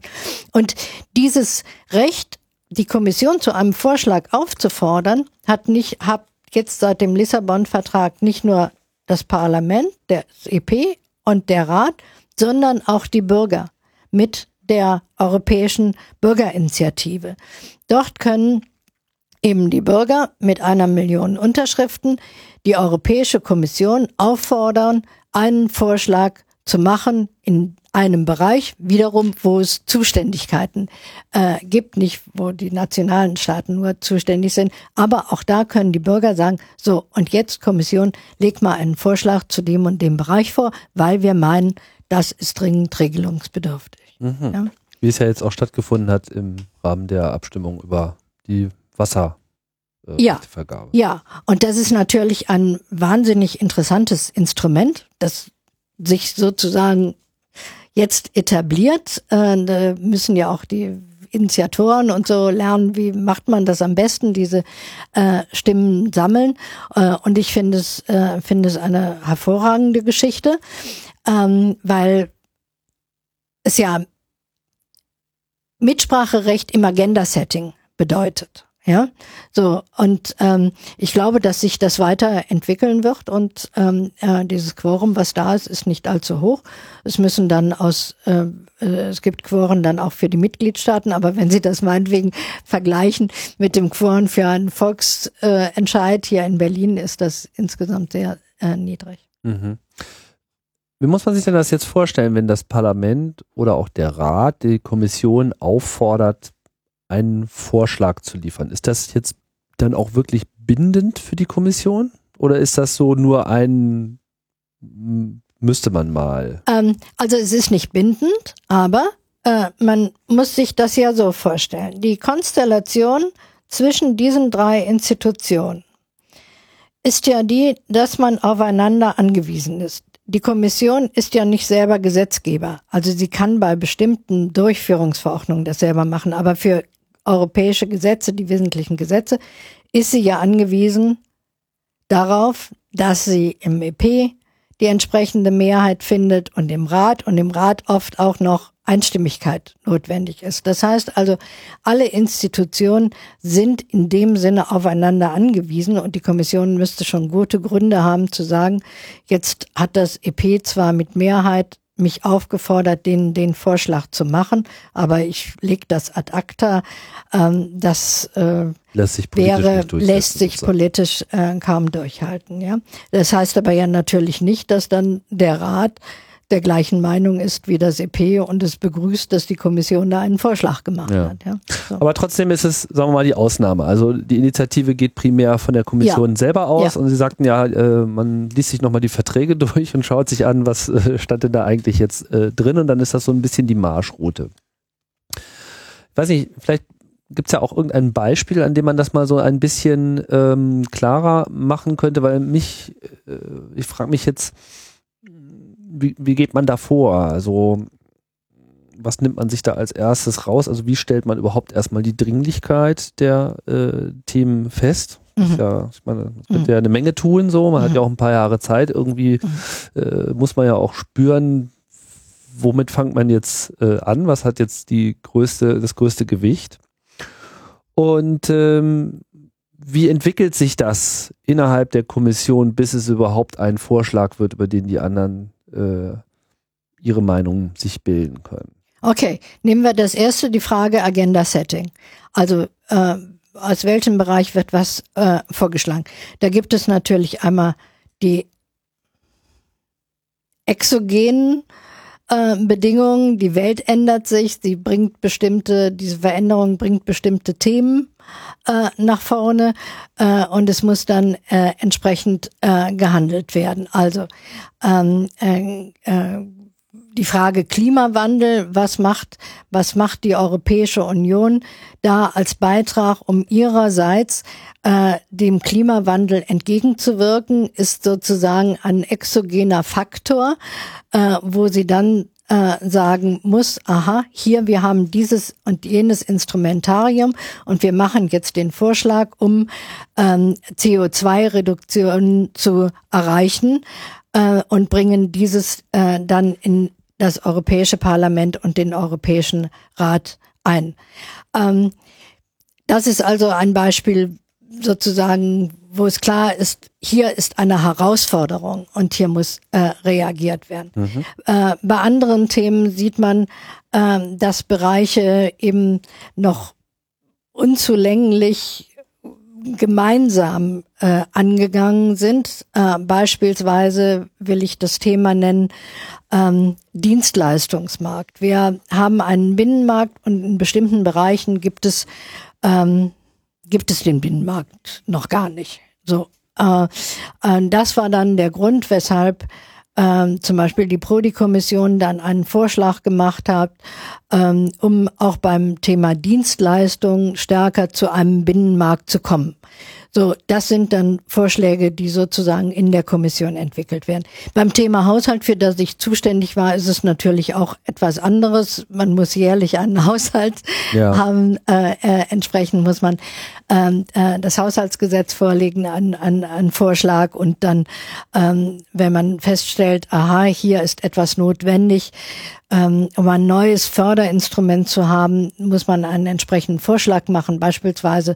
Und dieses Recht, die Kommission zu einem Vorschlag aufzufordern, hat nicht, hat jetzt seit dem Lissabon-Vertrag nicht nur das Parlament, der EP und der Rat, sondern auch die Bürger mit der Europäischen Bürgerinitiative. Dort können eben die Bürger mit einer Million Unterschriften die Europäische Kommission auffordern, einen Vorschlag zu machen in einem Bereich, wiederum, wo es Zuständigkeiten äh, gibt, nicht wo die nationalen Staaten nur zuständig sind. Aber auch da können die Bürger sagen, so, und jetzt Kommission, leg mal einen Vorschlag zu dem und dem Bereich vor, weil wir meinen, das ist dringend regelungsbedürftig. Mhm. Ja? Wie es ja jetzt auch stattgefunden hat im Rahmen der Abstimmung über die Wasser. Äh, ja, ja, und das ist natürlich ein wahnsinnig interessantes Instrument, das sich sozusagen jetzt etabliert. Äh, da müssen ja auch die Initiatoren und so lernen, wie macht man das am besten, diese äh, Stimmen sammeln. Äh, und ich finde es, äh, finde es eine hervorragende Geschichte ähm, weil es ja Mitspracherecht im Agenda-Setting bedeutet. Ja, so und ähm, ich glaube, dass sich das weiterentwickeln wird und ähm, äh, dieses Quorum, was da ist, ist nicht allzu hoch. Es müssen dann aus, äh, äh, es gibt Quoren dann auch für die Mitgliedstaaten, aber wenn Sie das meinetwegen vergleichen mit dem Quoren für einen Volksentscheid hier in Berlin, ist das insgesamt sehr äh, niedrig. Mhm. Wie muss man sich denn das jetzt vorstellen, wenn das Parlament oder auch der Rat die Kommission auffordert, einen Vorschlag zu liefern? Ist das jetzt dann auch wirklich bindend für die Kommission? Oder ist das so nur ein, müsste man mal? Ähm, also es ist nicht bindend, aber äh, man muss sich das ja so vorstellen. Die Konstellation zwischen diesen drei Institutionen ist ja die, dass man aufeinander angewiesen ist. Die Kommission ist ja nicht selber Gesetzgeber. Also sie kann bei bestimmten Durchführungsverordnungen das selber machen. Aber für europäische Gesetze, die wesentlichen Gesetze, ist sie ja angewiesen darauf, dass sie im EP die entsprechende Mehrheit findet und im Rat und im Rat oft auch noch Einstimmigkeit notwendig ist. Das heißt also, alle Institutionen sind in dem Sinne aufeinander angewiesen und die Kommission müsste schon gute Gründe haben zu sagen, jetzt hat das EP zwar mit Mehrheit mich aufgefordert, den, den Vorschlag zu machen, aber ich leg das ad acta. Ähm, das äh, lässt sich wäre, lässt sich politisch äh, kaum durchhalten. Ja, das heißt aber ja natürlich nicht, dass dann der Rat der gleichen Meinung ist wie das EP und es begrüßt, dass die Kommission da einen Vorschlag gemacht ja. hat. Ja? So. Aber trotzdem ist es, sagen wir mal, die Ausnahme. Also die Initiative geht primär von der Kommission ja. selber aus und Sie sagten ja, äh, man liest sich nochmal die Verträge durch und schaut sich an, was äh, stand denn da eigentlich jetzt äh, drin und dann ist das so ein bisschen die Marschroute. Ich weiß nicht, vielleicht gibt es ja auch irgendein Beispiel, an dem man das mal so ein bisschen ähm, klarer machen könnte, weil mich, äh, ich frage mich jetzt, wie, wie geht man da vor? Also, was nimmt man sich da als erstes raus? Also, wie stellt man überhaupt erstmal die Dringlichkeit der äh, Themen fest? Mhm. Ja, ich meine, man könnte mhm. ja eine Menge tun, so. Man mhm. hat ja auch ein paar Jahre Zeit. Irgendwie mhm. äh, muss man ja auch spüren, womit fängt man jetzt äh, an? Was hat jetzt die größte, das größte Gewicht? Und ähm, wie entwickelt sich das innerhalb der Kommission, bis es überhaupt ein Vorschlag wird, über den die anderen äh, ihre Meinung sich bilden können. Okay, nehmen wir das erste, die Frage Agenda Setting. Also äh, aus welchem Bereich wird was äh, vorgeschlagen? Da gibt es natürlich einmal die exogenen äh, Bedingungen, die Welt ändert sich, sie bringt bestimmte, diese Veränderung bringt bestimmte Themen äh, nach vorne äh, und es muss dann äh, entsprechend äh, gehandelt werden. Also ähm, äh, äh, die Frage Klimawandel, was macht, was macht die Europäische Union da als Beitrag, um ihrerseits äh, dem Klimawandel entgegenzuwirken, ist sozusagen ein exogener Faktor, äh, wo sie dann äh, sagen muss, aha, hier wir haben dieses und jenes Instrumentarium und wir machen jetzt den Vorschlag, um ähm, CO2-Reduktion zu erreichen äh, und bringen dieses äh, dann in das Europäische Parlament und den Europäischen Rat ein. Ähm, das ist also ein Beispiel sozusagen, wo es klar ist, hier ist eine Herausforderung und hier muss äh, reagiert werden. Mhm. Äh, bei anderen Themen sieht man, äh, dass Bereiche eben noch unzulänglich gemeinsam äh, angegangen sind. Äh, beispielsweise will ich das Thema nennen ähm, Dienstleistungsmarkt. Wir haben einen Binnenmarkt und in bestimmten Bereichen gibt es ähm, gibt es den Binnenmarkt noch gar nicht. So, äh, äh, das war dann der Grund, weshalb äh, zum Beispiel die Prodi-Kommission dann einen Vorschlag gemacht hat, ähm, um auch beim Thema Dienstleistung stärker zu einem Binnenmarkt zu kommen. So, das sind dann Vorschläge, die sozusagen in der Kommission entwickelt werden. Beim Thema Haushalt, für das ich zuständig war, ist es natürlich auch etwas anderes. Man muss jährlich einen Haushalt ja. haben. Äh, äh, entsprechend muss man ähm, äh, das Haushaltsgesetz vorlegen, einen, einen, einen Vorschlag und dann, ähm, wenn man feststellt, aha, hier ist etwas notwendig, ähm, um ein neues Förderinstrument zu haben, muss man einen entsprechenden Vorschlag machen. Beispielsweise,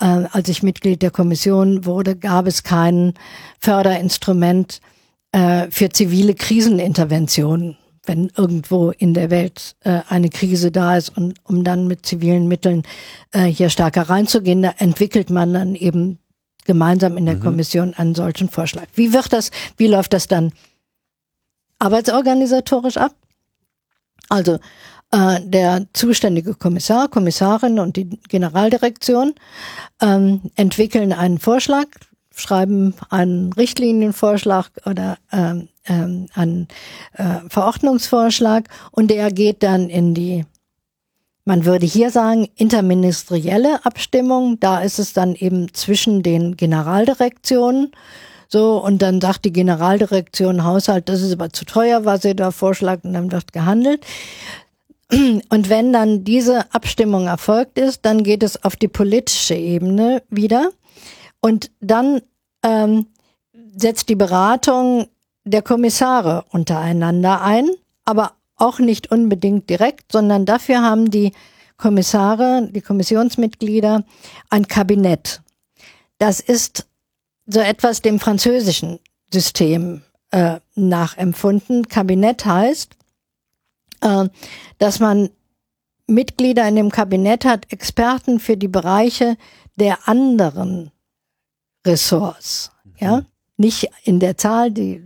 äh, als ich Mitglied der Kommission wurde, gab es kein Förderinstrument äh, für zivile Kriseninterventionen wenn irgendwo in der Welt äh, eine Krise da ist und um dann mit zivilen Mitteln äh, hier stärker reinzugehen, da entwickelt man dann eben gemeinsam in der mhm. Kommission einen solchen Vorschlag. Wie wird das, wie läuft das dann arbeitsorganisatorisch ab. Also äh, der zuständige Kommissar, Kommissarin und die Generaldirektion ähm, entwickeln einen Vorschlag, schreiben einen Richtlinienvorschlag oder ähm, ähm, einen äh, Verordnungsvorschlag und der geht dann in die, man würde hier sagen, interministerielle Abstimmung. Da ist es dann eben zwischen den Generaldirektionen. So, und dann sagt die Generaldirektion Haushalt, das ist aber zu teuer, was ihr da vorschlagt, und dann wird gehandelt. Und wenn dann diese Abstimmung erfolgt ist, dann geht es auf die politische Ebene wieder. Und dann ähm, setzt die Beratung der Kommissare untereinander ein, aber auch nicht unbedingt direkt, sondern dafür haben die Kommissare, die Kommissionsmitglieder ein Kabinett. Das ist so etwas dem französischen System äh, nachempfunden. Kabinett heißt, äh, dass man Mitglieder in dem Kabinett hat, Experten für die Bereiche der anderen Ressorts. Ja, mhm. nicht in der Zahl, die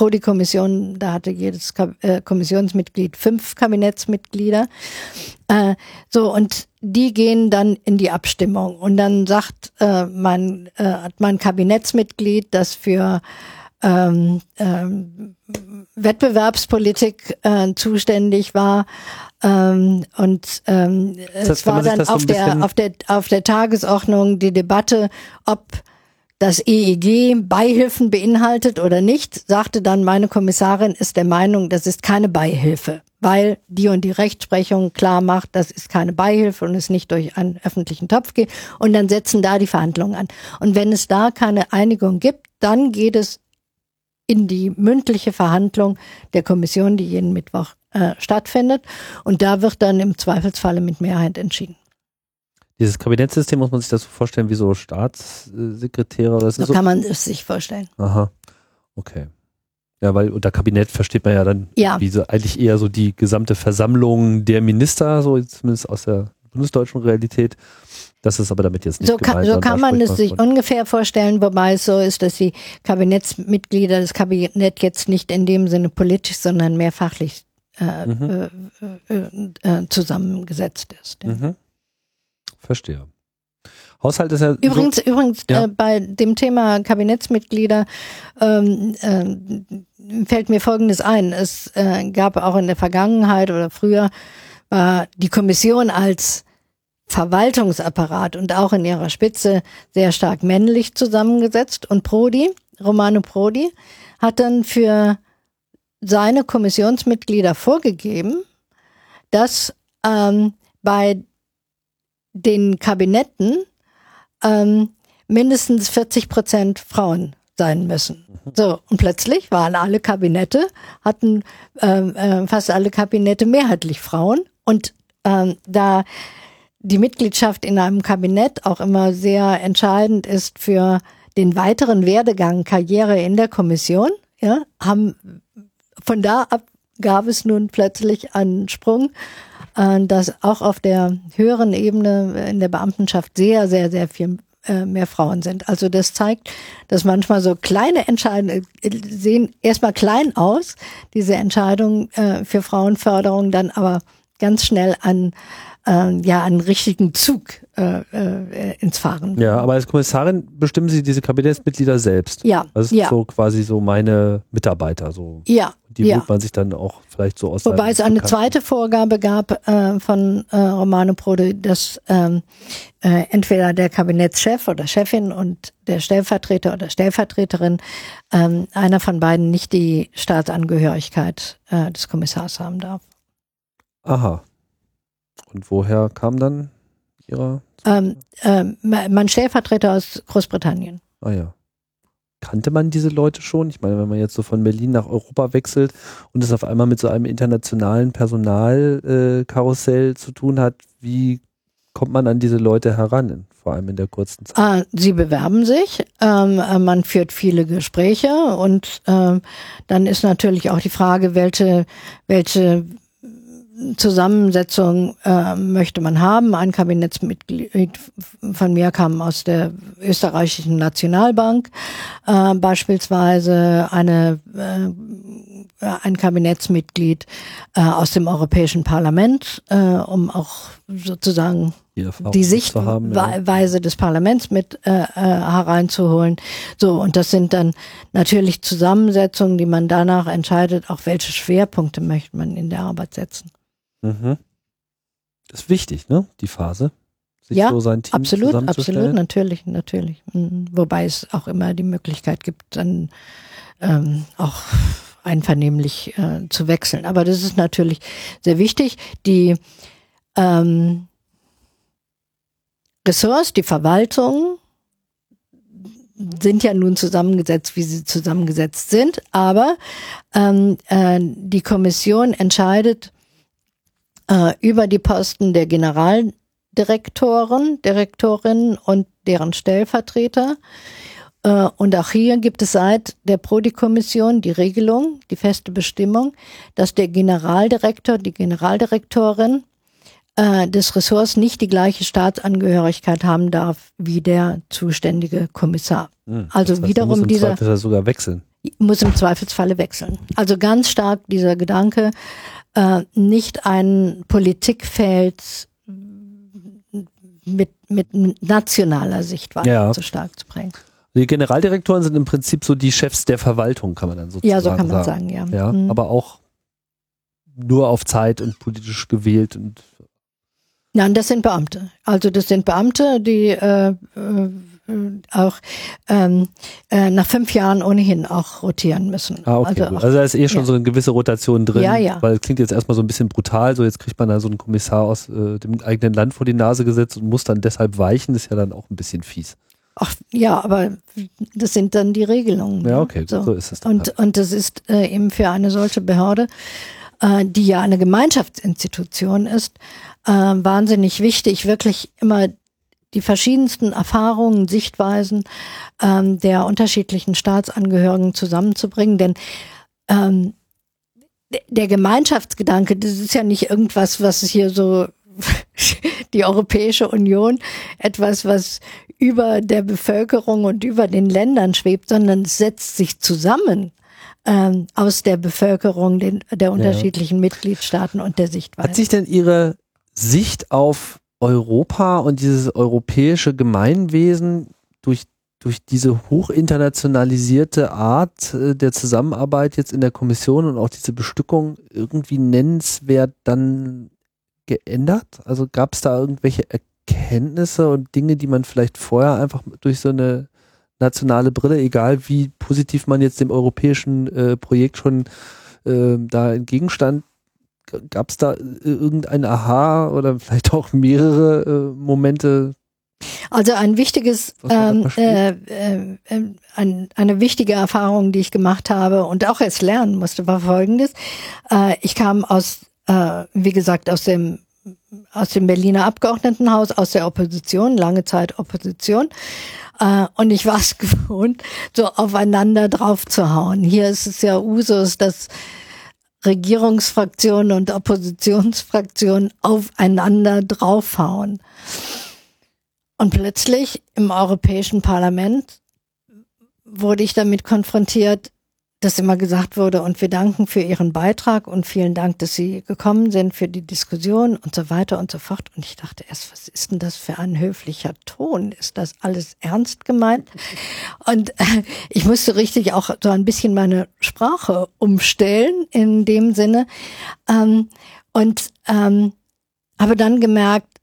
Prodi-Kommission, da hatte jedes äh, Kommissionsmitglied fünf Kabinettsmitglieder. Äh, so, und die gehen dann in die Abstimmung. Und dann sagt äh, mein, äh, hat mein Kabinettsmitglied, das für ähm, ähm, Wettbewerbspolitik äh, zuständig war. Ähm, und ähm, das heißt, es war dann auf der, auf, der, auf der Tagesordnung die Debatte, ob das EEG Beihilfen beinhaltet oder nicht, sagte dann meine Kommissarin, ist der Meinung, das ist keine Beihilfe, weil die und die Rechtsprechung klar macht, das ist keine Beihilfe und es nicht durch einen öffentlichen Topf geht. Und dann setzen da die Verhandlungen an. Und wenn es da keine Einigung gibt, dann geht es in die mündliche Verhandlung der Kommission, die jeden Mittwoch äh, stattfindet. Und da wird dann im Zweifelsfalle mit Mehrheit entschieden. Dieses Kabinettssystem muss man sich das so vorstellen wie so Staatssekretäre oder so? So kann man es sich vorstellen. Aha, okay. Ja, weil unter Kabinett versteht man ja dann ja. wie so eigentlich eher so die gesamte Versammlung der Minister, so zumindest aus der bundesdeutschen Realität. Das ist aber damit jetzt nicht so kann, so kann man es sich ungefähr vorstellen, wobei es so ist, dass die Kabinettsmitglieder das Kabinett jetzt nicht in dem Sinne politisch, sondern mehr fachlich äh, mhm. äh, äh, äh zusammengesetzt ist. Ja. Mhm. Verstehe. Haushalt ist ja. Übrigens, so, übrigens ja. Äh, bei dem Thema Kabinettsmitglieder ähm, äh, fällt mir Folgendes ein. Es äh, gab auch in der Vergangenheit oder früher war die Kommission als Verwaltungsapparat und auch in ihrer Spitze sehr stark männlich zusammengesetzt. Und Prodi, Romano Prodi, hat dann für seine Kommissionsmitglieder vorgegeben, dass ähm, bei den Kabinetten ähm, mindestens 40 Prozent Frauen sein müssen. Mhm. So, und plötzlich waren alle Kabinette, hatten ähm, äh, fast alle Kabinette mehrheitlich Frauen. Und ähm, da die Mitgliedschaft in einem Kabinett auch immer sehr entscheidend ist für den weiteren Werdegang, Karriere in der Kommission, ja, haben von da ab gab es nun plötzlich einen Sprung, dass auch auf der höheren Ebene in der Beamtenschaft sehr, sehr, sehr viel äh, mehr Frauen sind. Also das zeigt, dass manchmal so kleine Entscheidungen äh, sehen erstmal klein aus, diese Entscheidungen äh, für Frauenförderung, dann aber ganz schnell an äh, ja einen richtigen Zug äh, äh, ins Fahren. Ja, aber als Kommissarin bestimmen Sie diese Kabinettsmitglieder selbst. Ja. Das ist ja. so quasi so meine Mitarbeiter. So. Ja. Die ja. man sich dann auch vielleicht so aus. Wobei es eine zweite Vorgabe gab äh, von äh, Romano Prodi, dass ähm, äh, entweder der Kabinettschef oder Chefin und der Stellvertreter oder Stellvertreterin ähm, einer von beiden nicht die Staatsangehörigkeit äh, des Kommissars haben darf. Aha. Und woher kam dann Ihrer? Ähm, ähm, mein Stellvertreter aus Großbritannien. Ah ja. Kannte man diese Leute schon? Ich meine, wenn man jetzt so von Berlin nach Europa wechselt und es auf einmal mit so einem internationalen Personalkarussell äh, zu tun hat, wie kommt man an diese Leute heran, vor allem in der kurzen Zeit? Ah, sie bewerben sich, ähm, man führt viele Gespräche und ähm, dann ist natürlich auch die Frage, welche, welche Zusammensetzung äh, möchte man haben. Ein Kabinettsmitglied von mir kam aus der österreichischen Nationalbank äh, beispielsweise, eine, äh, ein Kabinettsmitglied äh, aus dem Europäischen Parlament, äh, um auch sozusagen die Sichtweise ja. des Parlaments mit äh, äh, hereinzuholen. So, und das sind dann natürlich Zusammensetzungen, die man danach entscheidet, auch welche Schwerpunkte möchte man in der Arbeit setzen. Mhm. Das ist wichtig, ne? Die Phase. Sich ja, so sein Team absolut, absolut, natürlich, natürlich. Mhm. Wobei es auch immer die Möglichkeit gibt, dann ähm, auch einvernehmlich äh, zu wechseln. Aber das ist natürlich sehr wichtig. Die ähm, Ressorts, die Verwaltung sind ja nun zusammengesetzt, wie sie zusammengesetzt sind, aber ähm, äh, die Kommission entscheidet äh, über die Posten der Generaldirektoren, Direktorinnen und deren Stellvertreter. Äh, und auch hier gibt es seit der Prodi-Kommission die Regelung, die feste Bestimmung, dass der Generaldirektor, die Generaldirektorin äh, des Ressorts nicht die gleiche Staatsangehörigkeit haben darf wie der zuständige Kommissar. Hm, also das heißt, wiederum muss im dieser Zweifelsfall sogar wechseln. Muss im Zweifelsfalle wechseln. Also ganz stark dieser Gedanke, äh, nicht ein Politikfeld mit, mit nationaler Sichtweise ja. so stark zu bringen. Die Generaldirektoren sind im Prinzip so die Chefs der Verwaltung, kann man dann sozusagen sagen. Ja, so kann man sagen, sagen ja. ja mhm. Aber auch nur auf Zeit und politisch gewählt und Nein, das sind Beamte. Also das sind Beamte, die äh, äh, auch ähm, äh, nach fünf Jahren ohnehin auch rotieren müssen. Ah, okay. Also, auch, also da ist eh schon ja. so eine gewisse Rotation drin. Ja, ja. Weil es klingt jetzt erstmal so ein bisschen brutal. So jetzt kriegt man da so einen Kommissar aus äh, dem eigenen Land vor die Nase gesetzt und muss dann deshalb weichen. Ist ja dann auch ein bisschen fies. Ach ja, aber das sind dann die Regelungen. Ja, okay, so, so ist es. Dann und, halt. und das ist äh, eben für eine solche Behörde, äh, die ja eine Gemeinschaftsinstitution ist, äh, wahnsinnig wichtig, wirklich immer die verschiedensten Erfahrungen, Sichtweisen ähm, der unterschiedlichen Staatsangehörigen zusammenzubringen. Denn ähm, der Gemeinschaftsgedanke, das ist ja nicht irgendwas, was hier so die Europäische Union, etwas, was über der Bevölkerung und über den Ländern schwebt, sondern es setzt sich zusammen ähm, aus der Bevölkerung den, der unterschiedlichen ja. Mitgliedstaaten und der Sichtweise. Hat sich denn Ihre Sicht auf Europa und dieses europäische Gemeinwesen durch, durch diese hochinternationalisierte Art äh, der Zusammenarbeit jetzt in der Kommission und auch diese Bestückung irgendwie nennenswert dann geändert? Also gab es da irgendwelche Erkenntnisse und Dinge, die man vielleicht vorher einfach durch so eine nationale Brille, egal wie positiv man jetzt dem europäischen äh, Projekt schon äh, da entgegenstand, Gab es da äh, irgendein Aha oder vielleicht auch mehrere äh, Momente? Also ein wichtiges, ähm, äh, äh, äh, ein, eine wichtige Erfahrung, die ich gemacht habe und auch erst lernen musste, war folgendes. Äh, ich kam aus, äh, wie gesagt, aus dem aus dem Berliner Abgeordnetenhaus, aus der Opposition, lange Zeit Opposition. Äh, und ich war es gewohnt, so aufeinander draufzuhauen. Hier ist es ja Usus, dass Regierungsfraktionen und Oppositionsfraktionen aufeinander draufhauen. Und plötzlich im Europäischen Parlament wurde ich damit konfrontiert, dass immer gesagt wurde, und wir danken für Ihren Beitrag und vielen Dank, dass Sie gekommen sind für die Diskussion und so weiter und so fort. Und ich dachte erst, was ist denn das für ein höflicher Ton? Ist das alles ernst gemeint? Und äh, ich musste richtig auch so ein bisschen meine Sprache umstellen in dem Sinne. Ähm, und ähm, habe dann gemerkt,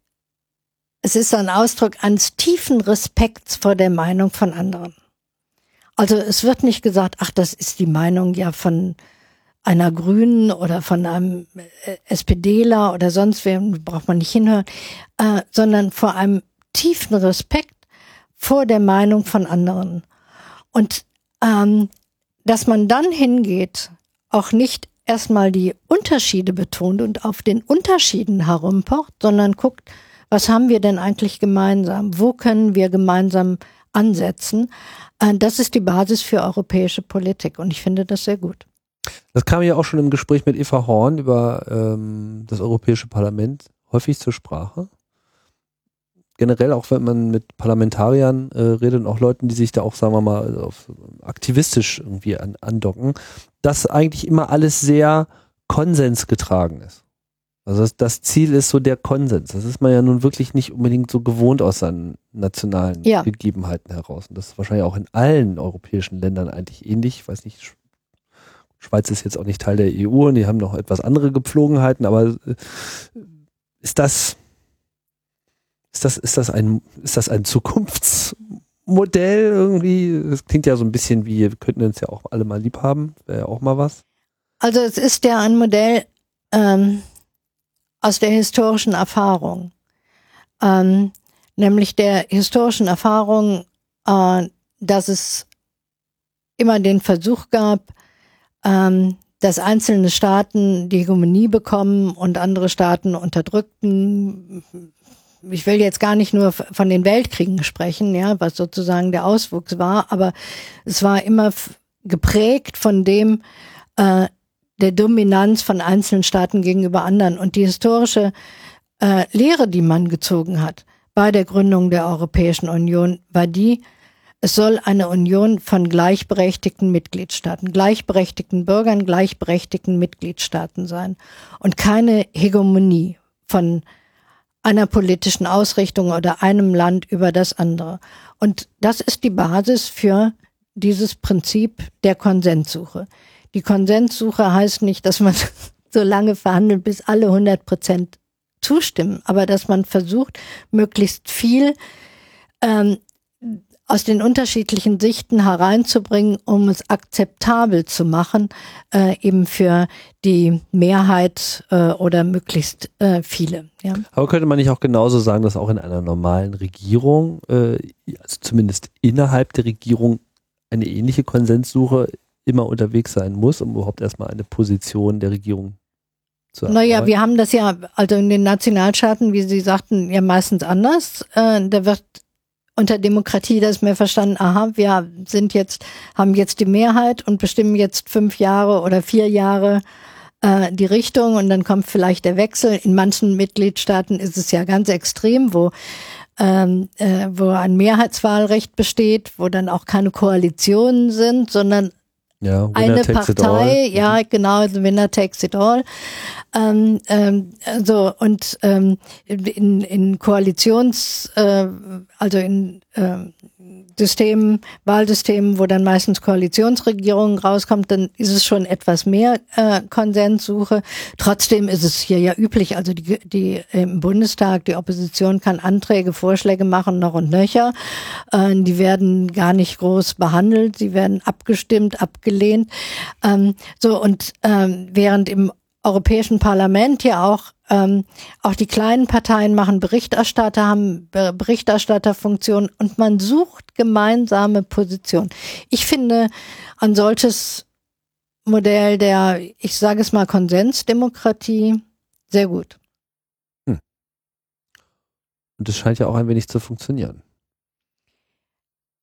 es ist ein Ausdruck eines tiefen Respekts vor der Meinung von anderen. Also es wird nicht gesagt, ach, das ist die Meinung ja von einer Grünen oder von einem äh, SPDler oder sonst wem, braucht man nicht hinhören, äh, sondern vor einem tiefen Respekt vor der Meinung von anderen. Und ähm, dass man dann hingeht, auch nicht erstmal die Unterschiede betont und auf den Unterschieden herumpocht, sondern guckt, was haben wir denn eigentlich gemeinsam? Wo können wir gemeinsam ansetzen? Äh, das ist die Basis für europäische Politik und ich finde das sehr gut. Das kam ja auch schon im Gespräch mit Eva Horn über ähm, das Europäische Parlament häufig zur Sprache. Generell auch wenn man mit Parlamentariern äh, redet und auch Leuten, die sich da auch, sagen wir mal, auf, aktivistisch irgendwie an, andocken, dass eigentlich immer alles sehr konsensgetragen ist. Also das, das, Ziel ist so der Konsens. Das ist man ja nun wirklich nicht unbedingt so gewohnt aus seinen nationalen ja. Gegebenheiten heraus. Und das ist wahrscheinlich auch in allen europäischen Ländern eigentlich ähnlich. Ich weiß nicht, Schweiz ist jetzt auch nicht Teil der EU und die haben noch etwas andere Gepflogenheiten, aber äh, ist das, ist das, ist das ein, ist das ein Zukunftsmodell irgendwie? Das klingt ja so ein bisschen wie, wir könnten uns ja auch alle mal lieb haben, wäre ja auch mal was. Also es ist ja ein Modell, ähm, aus der historischen Erfahrung, ähm, nämlich der historischen Erfahrung, äh, dass es immer den Versuch gab, ähm, dass einzelne Staaten die Hegemonie bekommen und andere Staaten unterdrückten. Ich will jetzt gar nicht nur von den Weltkriegen sprechen, ja, was sozusagen der Auswuchs war, aber es war immer geprägt von dem, äh, der Dominanz von einzelnen Staaten gegenüber anderen. Und die historische äh, Lehre, die man gezogen hat bei der Gründung der Europäischen Union, war die, es soll eine Union von gleichberechtigten Mitgliedstaaten, gleichberechtigten Bürgern, gleichberechtigten Mitgliedstaaten sein und keine Hegemonie von einer politischen Ausrichtung oder einem Land über das andere. Und das ist die Basis für dieses Prinzip der Konsenssuche. Die Konsenssuche heißt nicht, dass man so lange verhandelt, bis alle 100 Prozent zustimmen, aber dass man versucht, möglichst viel ähm, aus den unterschiedlichen Sichten hereinzubringen, um es akzeptabel zu machen, äh, eben für die Mehrheit äh, oder möglichst äh, viele. Ja. Aber könnte man nicht auch genauso sagen, dass auch in einer normalen Regierung, äh, also zumindest innerhalb der Regierung, eine ähnliche Konsenssuche immer unterwegs sein muss, um überhaupt erstmal eine Position der Regierung zu haben. Naja, wir haben das ja, also in den Nationalstaaten, wie Sie sagten, ja meistens anders. Äh, da wird unter Demokratie das mehr verstanden, aha, wir sind jetzt, haben jetzt die Mehrheit und bestimmen jetzt fünf Jahre oder vier Jahre äh, die Richtung und dann kommt vielleicht der Wechsel. In manchen Mitgliedstaaten ist es ja ganz extrem, wo ähm, äh, wo ein Mehrheitswahlrecht besteht, wo dann auch keine Koalitionen sind, sondern ja, eine Partei, ja, mhm. genau, the winner takes it all. Ähm, ähm, so und ähm, in, in Koalitions, äh, also in äh, Systemen, Wahlsystemen, wo dann meistens Koalitionsregierungen rauskommt, dann ist es schon etwas mehr äh, Konsenssuche. Trotzdem ist es hier ja üblich, also die, die im Bundestag, die Opposition kann Anträge, Vorschläge machen, noch und nöcher. Äh, die werden gar nicht groß behandelt, sie werden abgestimmt, abgelehnt. Ähm, so und ähm, während im Europäischen Parlament ja auch ähm, auch die kleinen Parteien machen Berichterstatter, haben Berichterstatterfunktion und man sucht gemeinsame Positionen. Ich finde ein solches Modell der, ich sage es mal, Konsensdemokratie sehr gut. Hm. Und es scheint ja auch ein wenig zu funktionieren.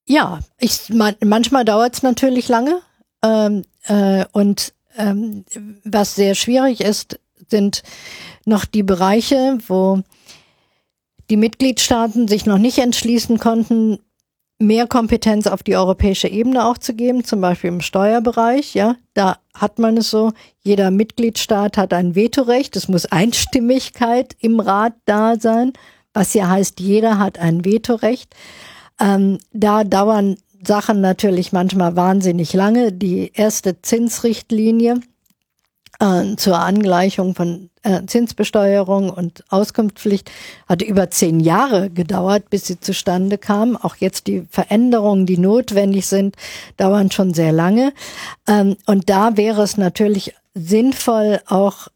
Ja, ich, man, manchmal dauert es natürlich lange. Ähm, äh, und ähm, was sehr schwierig ist, sind noch die Bereiche, wo die Mitgliedstaaten sich noch nicht entschließen konnten, mehr Kompetenz auf die europäische Ebene auch zu geben, zum Beispiel im Steuerbereich. Ja, da hat man es so: Jeder Mitgliedstaat hat ein Vetorecht. Es muss Einstimmigkeit im Rat da sein, was ja heißt, jeder hat ein Vetorecht. Ähm, da dauern Sachen natürlich manchmal wahnsinnig lange. Die erste Zinsrichtlinie äh, zur Angleichung von äh, Zinsbesteuerung und Auskunftspflicht hat über zehn Jahre gedauert, bis sie zustande kam. Auch jetzt die Veränderungen, die notwendig sind, dauern schon sehr lange. Ähm, und da wäre es natürlich sinnvoll, auch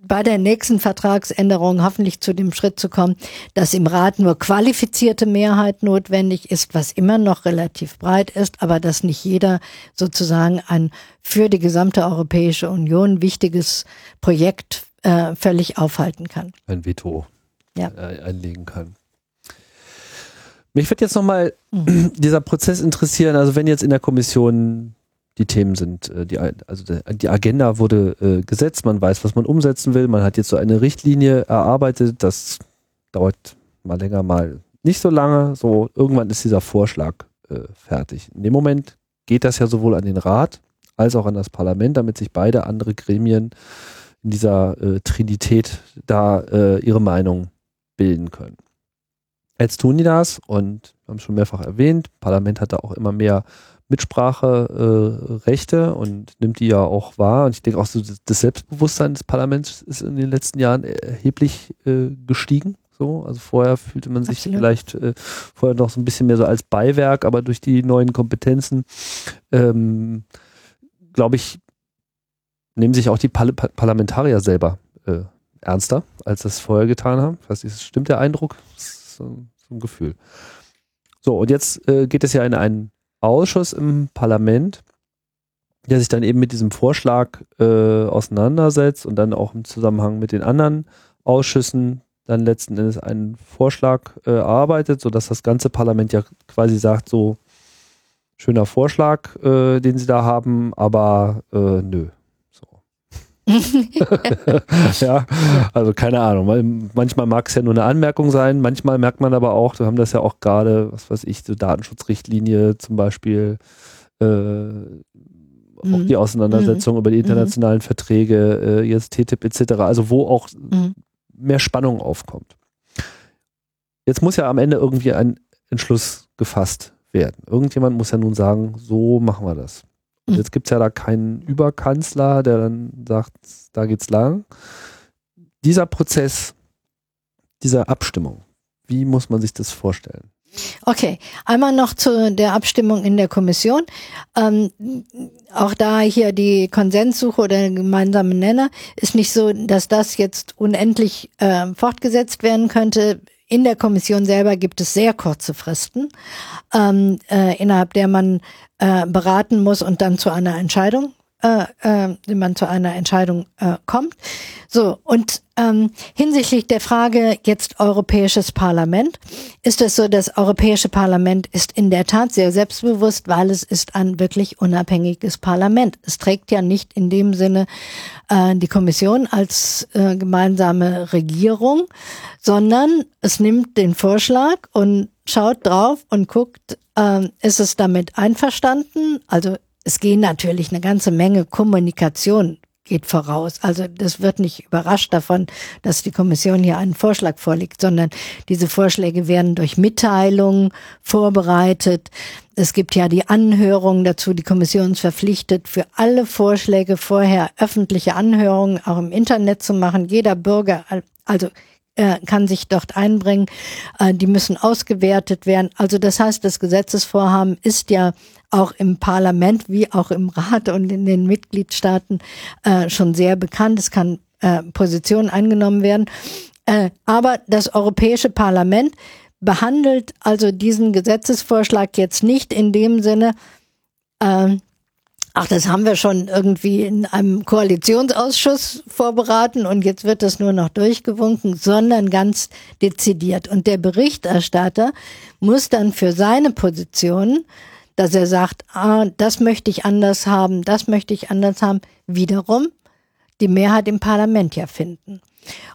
bei der nächsten Vertragsänderung hoffentlich zu dem Schritt zu kommen, dass im Rat nur qualifizierte Mehrheit notwendig ist, was immer noch relativ breit ist, aber dass nicht jeder sozusagen ein für die gesamte Europäische Union wichtiges Projekt äh, völlig aufhalten kann. Ein Veto ja. äh, einlegen kann. Mich wird jetzt nochmal mhm. dieser Prozess interessieren, also wenn jetzt in der Kommission die Themen sind, äh, die, also die Agenda wurde äh, gesetzt, man weiß, was man umsetzen will, man hat jetzt so eine Richtlinie erarbeitet, das dauert mal länger, mal nicht so lange, so irgendwann ist dieser Vorschlag äh, fertig. In dem Moment geht das ja sowohl an den Rat als auch an das Parlament, damit sich beide andere Gremien in dieser äh, Trinität da äh, ihre Meinung bilden können. Jetzt tun die das und haben schon mehrfach erwähnt, Parlament hat da auch immer mehr Mitspracherechte äh, und nimmt die ja auch wahr. Und ich denke auch so, das Selbstbewusstsein des Parlaments ist in den letzten Jahren erheblich äh, gestiegen. So, also vorher fühlte man sich Absolut. vielleicht äh, vorher noch so ein bisschen mehr so als Beiwerk, aber durch die neuen Kompetenzen, ähm, glaube ich, nehmen sich auch die Par Parlamentarier selber äh, ernster, als das vorher getan haben. Ich weiß nicht, stimmt der Eindruck? Das ist so, so ein Gefühl. So, und jetzt äh, geht es ja in einen Ausschuss im Parlament, der sich dann eben mit diesem Vorschlag äh, auseinandersetzt und dann auch im Zusammenhang mit den anderen Ausschüssen dann letzten Endes einen Vorschlag äh, erarbeitet, sodass das ganze Parlament ja quasi sagt, so schöner Vorschlag, äh, den sie da haben, aber äh, nö. ja, also keine Ahnung. Manchmal mag es ja nur eine Anmerkung sein, manchmal merkt man aber auch, wir haben das ja auch gerade, was weiß ich, so Datenschutzrichtlinie zum Beispiel, äh, auch mhm. die Auseinandersetzung mhm. über die mhm. internationalen mhm. Verträge, äh, jetzt TTIP etc., also wo auch mhm. mehr Spannung aufkommt. Jetzt muss ja am Ende irgendwie ein Entschluss gefasst werden. Irgendjemand muss ja nun sagen, so machen wir das. Und jetzt gibt es ja da keinen Überkanzler, der dann sagt, da geht's lang. Dieser Prozess, dieser Abstimmung, wie muss man sich das vorstellen? Okay, einmal noch zu der Abstimmung in der Kommission. Ähm, auch da hier die Konsenssuche oder der gemeinsame Nenner ist nicht so, dass das jetzt unendlich äh, fortgesetzt werden könnte. In der Kommission selber gibt es sehr kurze Fristen, ähm, äh, innerhalb der man äh, beraten muss und dann zu einer Entscheidung äh, äh, man zu einer Entscheidung äh, kommt. So, und ähm, hinsichtlich der Frage jetzt Europäisches Parlament, ist es so, das Europäische Parlament ist in der Tat sehr selbstbewusst, weil es ist ein wirklich unabhängiges Parlament. Es trägt ja nicht in dem Sinne äh, die Kommission als äh, gemeinsame Regierung, sondern es nimmt den Vorschlag und schaut drauf und guckt, äh, ist es damit einverstanden? Also es gehen natürlich eine ganze Menge Kommunikation geht voraus. Also das wird nicht überrascht davon, dass die Kommission hier einen Vorschlag vorlegt, sondern diese Vorschläge werden durch Mitteilungen vorbereitet. Es gibt ja die Anhörungen dazu. Die Kommission ist verpflichtet, für alle Vorschläge vorher öffentliche Anhörungen auch im Internet zu machen. Jeder Bürger, also äh, kann sich dort einbringen. Äh, die müssen ausgewertet werden. Also das heißt, das Gesetzesvorhaben ist ja auch im Parlament wie auch im Rat und in den Mitgliedstaaten äh, schon sehr bekannt. Es kann äh, Positionen eingenommen werden. Äh, aber das Europäische Parlament behandelt also diesen Gesetzesvorschlag jetzt nicht in dem Sinne, äh, ach, das haben wir schon irgendwie in einem Koalitionsausschuss vorberaten und jetzt wird das nur noch durchgewunken, sondern ganz dezidiert. Und der Berichterstatter muss dann für seine Position dass er sagt, ah, das möchte ich anders haben, das möchte ich anders haben, wiederum die Mehrheit im Parlament ja finden.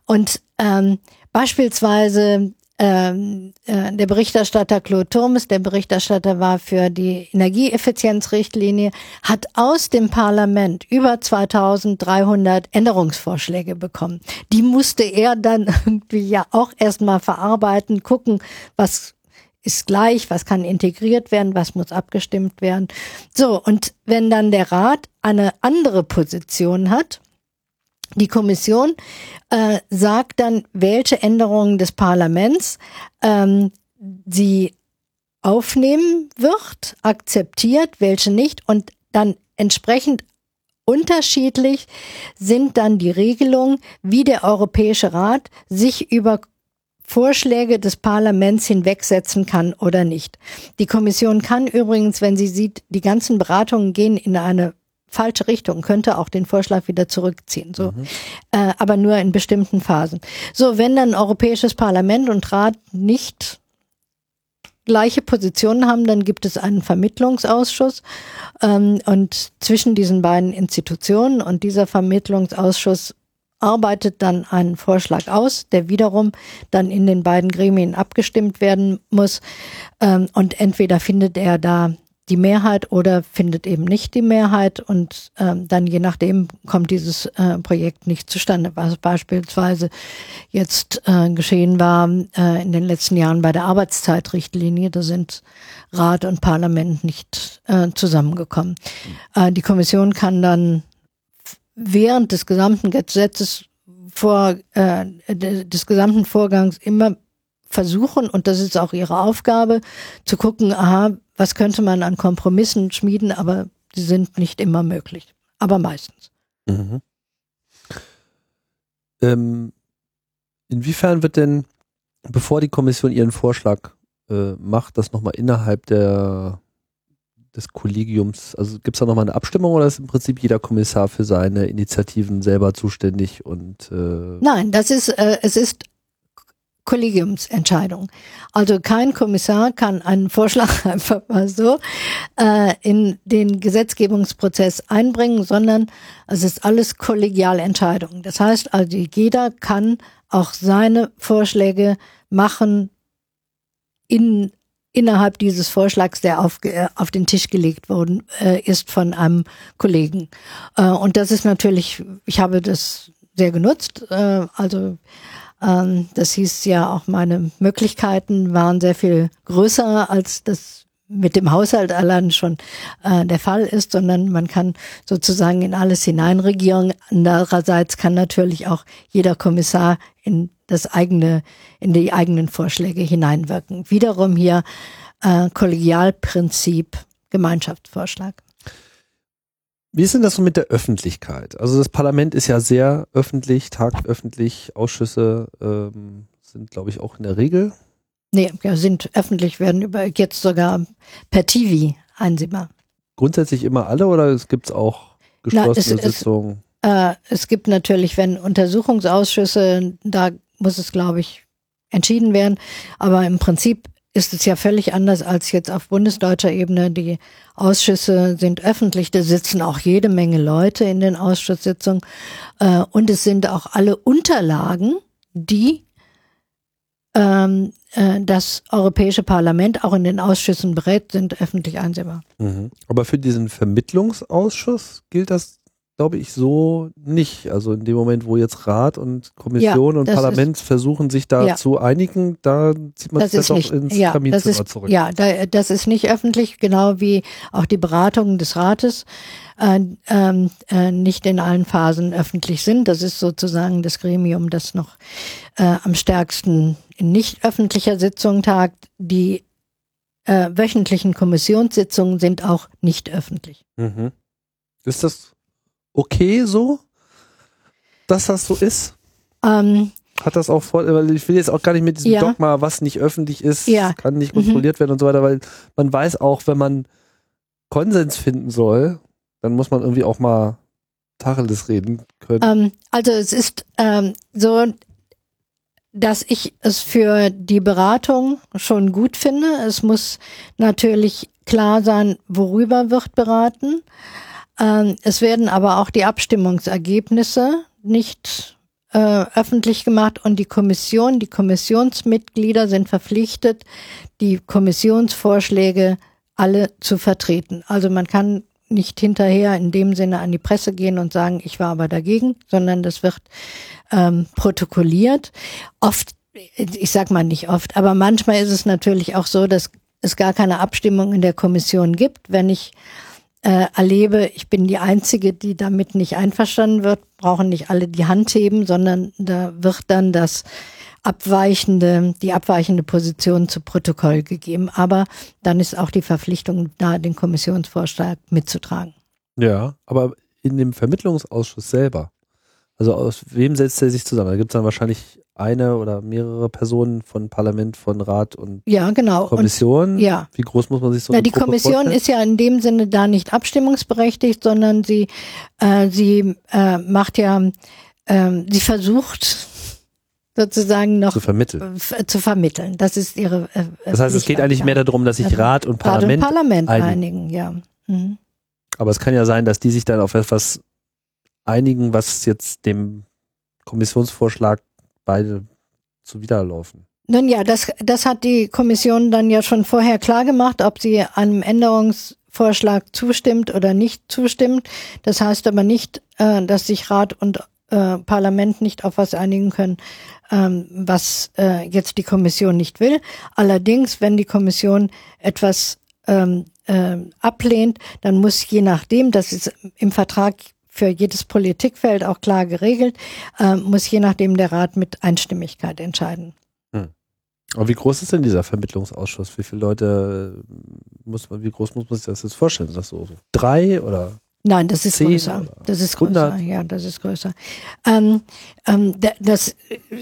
Und ähm, beispielsweise ähm, äh, der Berichterstatter Claude Turmes, der Berichterstatter war für die Energieeffizienzrichtlinie, hat aus dem Parlament über 2300 Änderungsvorschläge bekommen. Die musste er dann irgendwie ja auch erstmal verarbeiten, gucken, was ist gleich, was kann integriert werden, was muss abgestimmt werden. So, und wenn dann der Rat eine andere Position hat, die Kommission äh, sagt dann, welche Änderungen des Parlaments ähm, sie aufnehmen wird, akzeptiert, welche nicht und dann entsprechend unterschiedlich sind dann die Regelungen, wie der Europäische Rat sich über Vorschläge des Parlaments hinwegsetzen kann oder nicht. Die Kommission kann übrigens, wenn sie sieht, die ganzen Beratungen gehen in eine falsche Richtung, könnte auch den Vorschlag wieder zurückziehen. So, mhm. äh, aber nur in bestimmten Phasen. So, wenn dann Europäisches Parlament und Rat nicht gleiche Positionen haben, dann gibt es einen Vermittlungsausschuss ähm, und zwischen diesen beiden Institutionen und dieser Vermittlungsausschuss arbeitet dann einen Vorschlag aus, der wiederum dann in den beiden Gremien abgestimmt werden muss ähm, und entweder findet er da die Mehrheit oder findet eben nicht die Mehrheit und ähm, dann je nachdem kommt dieses äh, Projekt nicht zustande, was beispielsweise jetzt äh, geschehen war äh, in den letzten Jahren bei der Arbeitszeitrichtlinie. Da sind Rat und Parlament nicht äh, zusammengekommen. Äh, die Kommission kann dann während des gesamten Gesetzes vor äh, des gesamten Vorgangs immer versuchen, und das ist auch ihre Aufgabe, zu gucken, aha, was könnte man an Kompromissen schmieden, aber sie sind nicht immer möglich, aber meistens. Mhm. Ähm, inwiefern wird denn, bevor die Kommission ihren Vorschlag äh, macht, das nochmal innerhalb der des Kollegiums, also gibt es da nochmal eine Abstimmung oder ist im Prinzip jeder Kommissar für seine Initiativen selber zuständig und äh Nein, das ist äh, es ist Kollegiumsentscheidung. Also kein Kommissar kann einen Vorschlag einfach mal so äh, in den Gesetzgebungsprozess einbringen, sondern es ist alles Kollegialentscheidung. Das heißt also, jeder kann auch seine Vorschläge machen in innerhalb dieses Vorschlags, der auf, äh, auf den Tisch gelegt worden äh, ist von einem Kollegen. Äh, und das ist natürlich, ich habe das sehr genutzt. Äh, also das hieß ja auch, meine Möglichkeiten waren sehr viel größer, als das mit dem Haushalt allein schon äh, der Fall ist, sondern man kann sozusagen in alles hineinregieren. Andererseits kann natürlich auch jeder Kommissar in das eigene, in die eigenen Vorschläge hineinwirken. Wiederum hier äh, Kollegialprinzip, Gemeinschaftsvorschlag. Wie ist denn das so mit der Öffentlichkeit? Also das Parlament ist ja sehr öffentlich, tagt öffentlich, Ausschüsse ähm, sind, glaube ich, auch in der Regel. Nee, sind öffentlich, werden über jetzt sogar per TV einsehbar. Grundsätzlich immer alle oder es gibt auch geschlossene Na, es, Sitzungen? Es, äh, es gibt natürlich, wenn Untersuchungsausschüsse, da muss es, glaube ich, entschieden werden. Aber im Prinzip ist es ja völlig anders als jetzt auf bundesdeutscher Ebene. Die Ausschüsse sind öffentlich, da sitzen auch jede Menge Leute in den Ausschusssitzungen äh, und es sind auch alle Unterlagen, die ähm, äh, das Europäische Parlament auch in den Ausschüssen berät, sind öffentlich einsehbar. Mhm. Aber für diesen Vermittlungsausschuss gilt das glaube ich, so nicht. Also in dem Moment, wo jetzt Rat und Kommission ja, und Parlament ist, versuchen, sich da ja. zu einigen, da zieht man das, auch ins ja, Kaminzimmer ist, zurück. Ja, da, das ist nicht öffentlich, genau wie auch die Beratungen des Rates äh, ähm, äh, nicht in allen Phasen öffentlich sind. Das ist sozusagen das Gremium, das noch äh, am stärksten in nicht öffentlicher Sitzung tagt. Die äh, wöchentlichen Kommissionssitzungen sind auch nicht öffentlich. Mhm. Ist das okay so, dass das so ist? Ähm, Hat das auch vor, weil ich will jetzt auch gar nicht mit diesem ja. Dogma, was nicht öffentlich ist, ja. kann nicht kontrolliert mhm. werden und so weiter, weil man weiß auch, wenn man Konsens finden soll, dann muss man irgendwie auch mal Tacheles reden können. Ähm, also es ist ähm, so, dass ich es für die Beratung schon gut finde. Es muss natürlich klar sein, worüber wird beraten. Ähm, es werden aber auch die Abstimmungsergebnisse nicht äh, öffentlich gemacht und die Kommission, die Kommissionsmitglieder sind verpflichtet, die Kommissionsvorschläge alle zu vertreten. Also man kann nicht hinterher in dem Sinne an die Presse gehen und sagen, ich war aber dagegen, sondern das wird ähm, protokolliert. Oft, ich sag mal nicht oft, aber manchmal ist es natürlich auch so, dass es gar keine Abstimmung in der Kommission gibt. Wenn ich äh, erlebe, ich bin die Einzige, die damit nicht einverstanden wird, brauchen nicht alle die Hand heben, sondern da wird dann das abweichende, die abweichende Position zu Protokoll gegeben. Aber dann ist auch die Verpflichtung da, den Kommissionsvorschlag mitzutragen. Ja, aber in dem Vermittlungsausschuss selber, also aus wem setzt er sich zusammen? Da gibt es dann wahrscheinlich eine oder mehrere Personen von Parlament, von Rat und ja, genau. Kommission. Und, ja. Wie groß muss man sich so Na, Die Gruppe Kommission vorstellen? ist ja in dem Sinne da nicht abstimmungsberechtigt, sondern sie, äh, sie äh, macht ja, äh, sie versucht sozusagen noch zu vermitteln. Zu vermitteln. Das ist ihre. Äh, das heißt, es geht eigentlich mehr darum, dass sich also Rat und Parlament, Rat und Parlament einigen. einigen ja. Mhm. Aber es kann ja sein, dass die sich dann auf etwas einigen, was jetzt dem Kommissionsvorschlag beide zuwiderlaufen. Nun ja, das, das hat die Kommission dann ja schon vorher klar gemacht, ob sie einem Änderungsvorschlag zustimmt oder nicht zustimmt. Das heißt aber nicht, äh, dass sich Rat und äh, Parlament nicht auf was einigen können, ähm, was äh, jetzt die Kommission nicht will. Allerdings, wenn die Kommission etwas ähm, äh, ablehnt, dann muss je nachdem, das ist im Vertrag für jedes Politikfeld auch klar geregelt, äh, muss je nachdem der Rat mit Einstimmigkeit entscheiden. Hm. Aber wie groß ist denn dieser Vermittlungsausschuss? Wie viele Leute äh, muss man, wie groß muss man sich das jetzt vorstellen? Ist das so, so drei oder? Nein, das ist größer. Das ist größer. 100? Ja, das ist größer. Ähm, ähm, das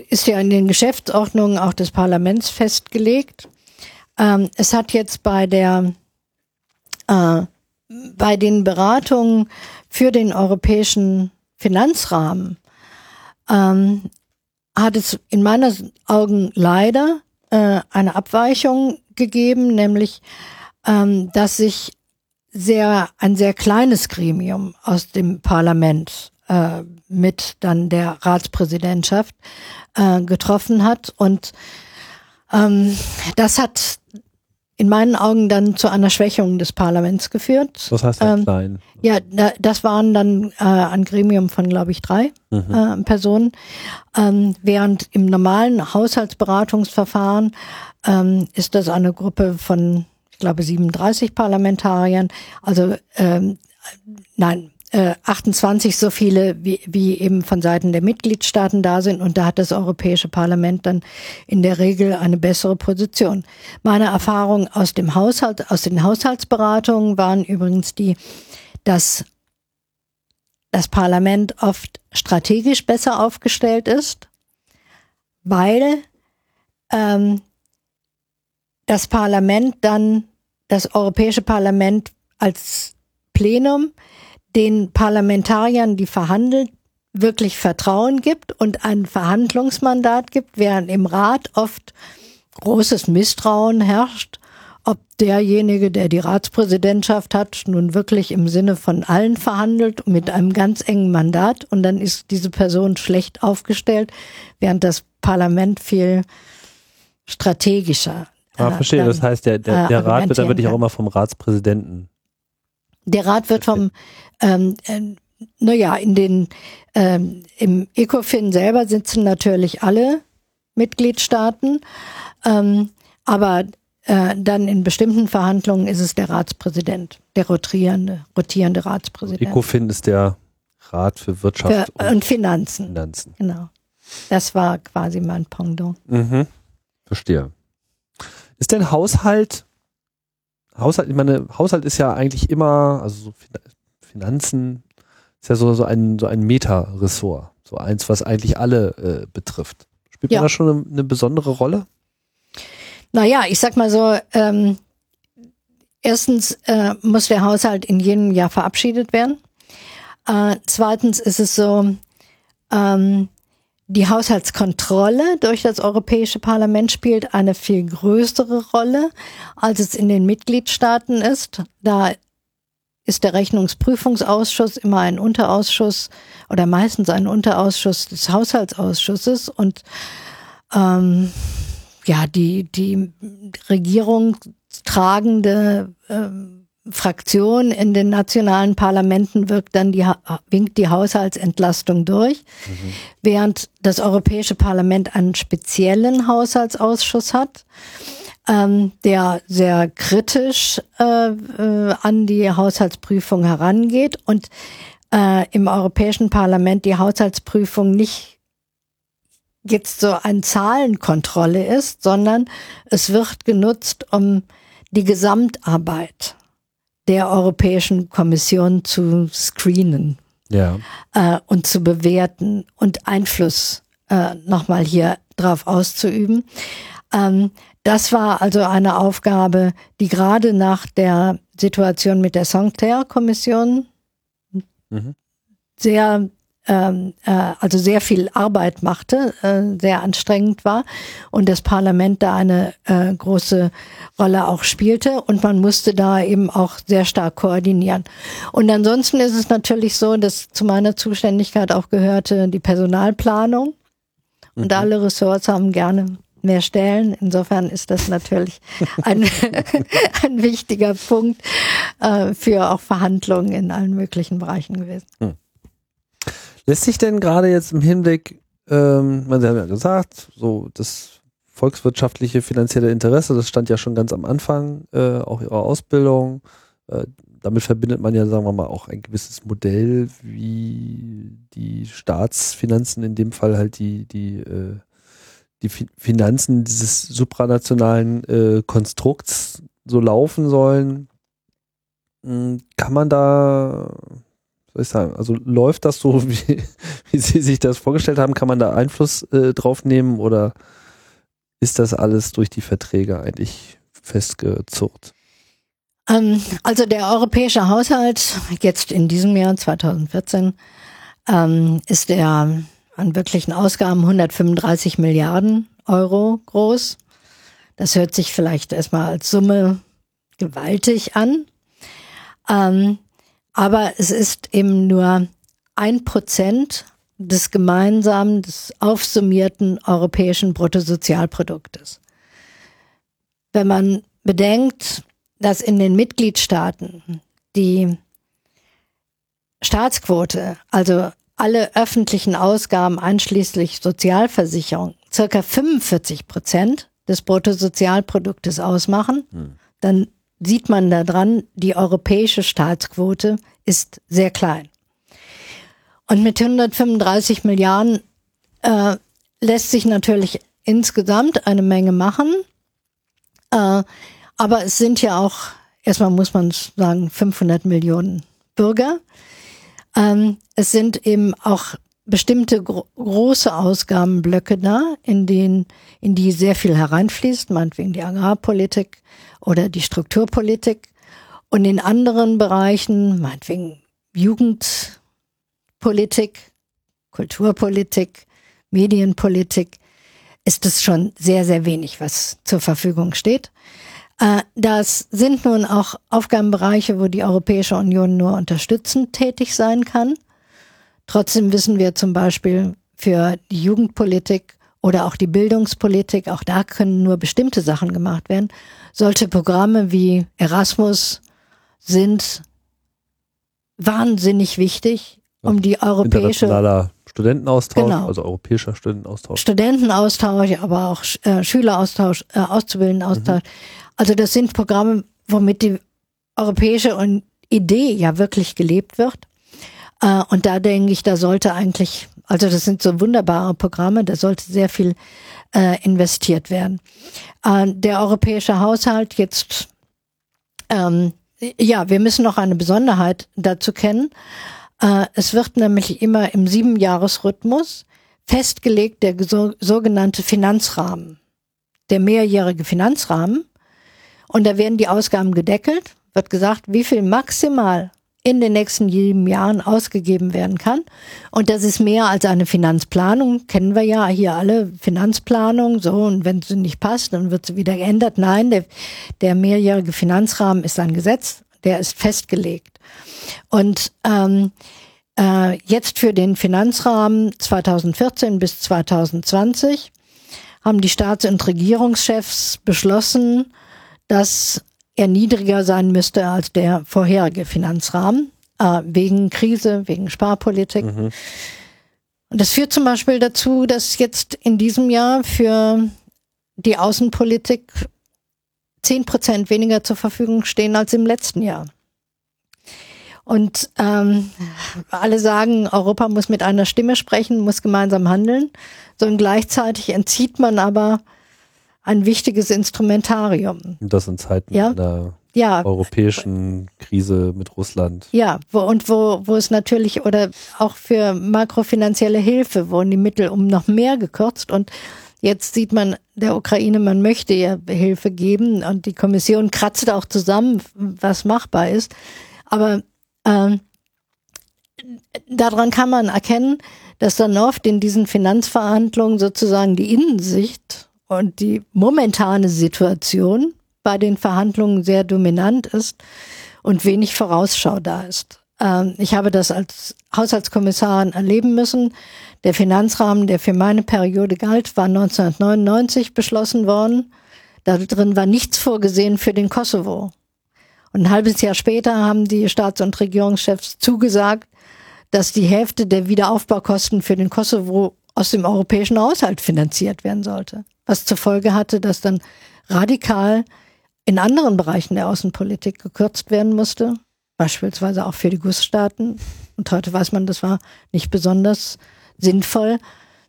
ist ja in den Geschäftsordnungen auch des Parlaments festgelegt. Ähm, es hat jetzt bei der äh, bei den Beratungen für den europäischen Finanzrahmen ähm, hat es in meinen Augen leider äh, eine Abweichung gegeben, nämlich ähm, dass sich sehr ein sehr kleines Gremium aus dem Parlament äh, mit dann der Ratspräsidentschaft äh, getroffen hat. Und ähm, das hat in meinen Augen dann zu einer Schwächung des Parlaments geführt. Was heißt das ähm, klein? Ja, das waren dann äh, ein Gremium von, glaube ich, drei mhm. äh, Personen, ähm, während im normalen Haushaltsberatungsverfahren ähm, ist das eine Gruppe von, ich glaube, 37 Parlamentariern. Also ähm, nein, äh, 28 so viele, wie, wie eben von Seiten der Mitgliedstaaten da sind. Und da hat das Europäische Parlament dann in der Regel eine bessere Position. Meine Erfahrungen aus dem Haushalt, aus den Haushaltsberatungen waren übrigens die, dass das Parlament oft strategisch besser aufgestellt ist, weil ähm, das Parlament dann, das Europäische Parlament als Plenum den Parlamentariern, die verhandeln, wirklich Vertrauen gibt und ein Verhandlungsmandat gibt, während im Rat oft großes Misstrauen herrscht, ob derjenige, der die Ratspräsidentschaft hat, nun wirklich im Sinne von allen verhandelt mit einem ganz engen Mandat und dann ist diese Person schlecht aufgestellt, während das Parlament viel strategischer. Ah, verstehe. das heißt, der, der, der Rat wird dann wirklich auch immer vom Ratspräsidenten der Rat wird vom, ähm, äh, naja, in den, ähm, im ECOFIN selber sitzen natürlich alle Mitgliedstaaten, ähm, aber äh, dann in bestimmten Verhandlungen ist es der Ratspräsident, der rotierende, rotierende Ratspräsident. ECOFIN ist der Rat für Wirtschaft für, und, und, Finanzen. Finanzen. Genau. Das war quasi mein Pendant. Mhm. Verstehe. Ist denn Haushalt Haushalt, ich meine, Haushalt ist ja eigentlich immer, also so Finanzen ist ja so, so ein, so ein Meta-Ressort. So eins, was eigentlich alle äh, betrifft. Spielt ja. man da schon eine, eine, besondere Rolle? Naja, ich sag mal so, ähm, erstens äh, muss der Haushalt in jedem Jahr verabschiedet werden. Äh, zweitens ist es so, ähm, die Haushaltskontrolle durch das Europäische Parlament spielt eine viel größere Rolle, als es in den Mitgliedstaaten ist. Da ist der Rechnungsprüfungsausschuss immer ein Unterausschuss oder meistens ein Unterausschuss des Haushaltsausschusses und ähm, ja, die, die Regierung tragende ähm, Fraktion in den nationalen Parlamenten wirkt dann die, winkt die Haushaltsentlastung durch, mhm. während das Europäische Parlament einen speziellen Haushaltsausschuss hat, ähm, der sehr kritisch äh, äh, an die Haushaltsprüfung herangeht und äh, im Europäischen Parlament die Haushaltsprüfung nicht jetzt so eine Zahlenkontrolle ist, sondern es wird genutzt, um die Gesamtarbeit der Europäischen Kommission zu screenen ja. äh, und zu bewerten und Einfluss äh, nochmal hier drauf auszuüben. Ähm, das war also eine Aufgabe, die gerade nach der Situation mit der Sanctaire-Kommission mhm. sehr ähm, äh, also sehr viel Arbeit machte, äh, sehr anstrengend war und das Parlament da eine äh, große Rolle auch spielte und man musste da eben auch sehr stark koordinieren. Und ansonsten ist es natürlich so, dass zu meiner Zuständigkeit auch gehörte die Personalplanung und mhm. alle Ressorts haben gerne mehr Stellen. Insofern ist das natürlich ein, ein wichtiger Punkt äh, für auch Verhandlungen in allen möglichen Bereichen gewesen. Hm. Lässt sich denn gerade jetzt im Hinblick, ähm, man hat ja gesagt, so das volkswirtschaftliche finanzielle Interesse, das stand ja schon ganz am Anfang äh, auch ihrer Ausbildung. Äh, damit verbindet man ja, sagen wir mal, auch ein gewisses Modell, wie die Staatsfinanzen, in dem Fall halt die, die, äh, die Finanzen dieses supranationalen äh, Konstrukts so laufen sollen. Hm, kann man da soll ich sagen, also läuft das so, wie, wie Sie sich das vorgestellt haben? Kann man da Einfluss äh, drauf nehmen oder ist das alles durch die Verträge eigentlich festgezurrt? Ähm, also der europäische Haushalt jetzt in diesem Jahr 2014 ähm, ist der an wirklichen Ausgaben 135 Milliarden Euro groß. Das hört sich vielleicht erstmal als Summe gewaltig an. Ähm, aber es ist eben nur ein Prozent des gemeinsamen, des aufsummierten europäischen Bruttosozialproduktes. Wenn man bedenkt, dass in den Mitgliedstaaten die Staatsquote, also alle öffentlichen Ausgaben einschließlich Sozialversicherung, circa 45 Prozent des Bruttosozialproduktes ausmachen, hm. dann sieht man daran, die europäische Staatsquote ist sehr klein. Und mit 135 Milliarden äh, lässt sich natürlich insgesamt eine Menge machen. Äh, aber es sind ja auch, erstmal muss man sagen, 500 Millionen Bürger. Ähm, es sind eben auch bestimmte gro große Ausgabenblöcke da, in denen, in die sehr viel hereinfließt, meinetwegen die Agrarpolitik, oder die Strukturpolitik. Und in anderen Bereichen, meinetwegen Jugendpolitik, Kulturpolitik, Medienpolitik, ist es schon sehr, sehr wenig, was zur Verfügung steht. Äh, das sind nun auch Aufgabenbereiche, wo die Europäische Union nur unterstützend tätig sein kann. Trotzdem wissen wir zum Beispiel für die Jugendpolitik oder auch die Bildungspolitik, auch da können nur bestimmte Sachen gemacht werden. Solche Programme wie Erasmus sind wahnsinnig wichtig, um die europäische internationaler Studentenaustausch, genau. also europäischer Studentenaustausch. Studentenaustausch, aber auch äh, Schüleraustausch, äh, Auszubildendenaustausch. Mhm. Also das sind Programme, womit die europäische Idee ja wirklich gelebt wird. Äh, und da denke ich, da sollte eigentlich, also das sind so wunderbare Programme, da sollte sehr viel äh, investiert werden. Äh, der europäische Haushalt jetzt, ähm, ja, wir müssen noch eine Besonderheit dazu kennen. Äh, es wird nämlich immer im Siebenjahresrhythmus festgelegt der so, sogenannte Finanzrahmen, der mehrjährige Finanzrahmen. Und da werden die Ausgaben gedeckelt, wird gesagt, wie viel maximal in den nächsten sieben Jahren ausgegeben werden kann. Und das ist mehr als eine Finanzplanung. Kennen wir ja hier alle Finanzplanung. So, und wenn sie nicht passt, dann wird sie wieder geändert. Nein, der, der mehrjährige Finanzrahmen ist ein Gesetz, der ist festgelegt. Und ähm, äh, jetzt für den Finanzrahmen 2014 bis 2020 haben die Staats- und Regierungschefs beschlossen, dass er niedriger sein müsste als der vorherige Finanzrahmen, äh, wegen Krise, wegen Sparpolitik. Mhm. Und das führt zum Beispiel dazu, dass jetzt in diesem Jahr für die Außenpolitik zehn Prozent weniger zur Verfügung stehen als im letzten Jahr. Und ähm, alle sagen, Europa muss mit einer Stimme sprechen, muss gemeinsam handeln. So und gleichzeitig entzieht man aber ein wichtiges Instrumentarium. Das in Zeiten ja? einer ja. europäischen Krise mit Russland. Ja, wo, und wo, wo es natürlich oder auch für makrofinanzielle Hilfe wurden die Mittel um noch mehr gekürzt und jetzt sieht man der Ukraine, man möchte ja Hilfe geben und die Kommission kratzt auch zusammen, was machbar ist. Aber ähm, daran kann man erkennen, dass dann oft in diesen Finanzverhandlungen sozusagen die Innensicht und die momentane Situation bei den Verhandlungen sehr dominant ist und wenig Vorausschau da ist. Ähm, ich habe das als Haushaltskommissarin erleben müssen. Der Finanzrahmen, der für meine Periode galt, war 1999 beschlossen worden. Da drin war nichts vorgesehen für den Kosovo. Und ein halbes Jahr später haben die Staats- und Regierungschefs zugesagt, dass die Hälfte der Wiederaufbaukosten für den Kosovo aus dem europäischen Haushalt finanziert werden sollte. Was zur Folge hatte, dass dann radikal in anderen Bereichen der Außenpolitik gekürzt werden musste, beispielsweise auch für die GUS-Staaten. Und heute weiß man, das war nicht besonders sinnvoll,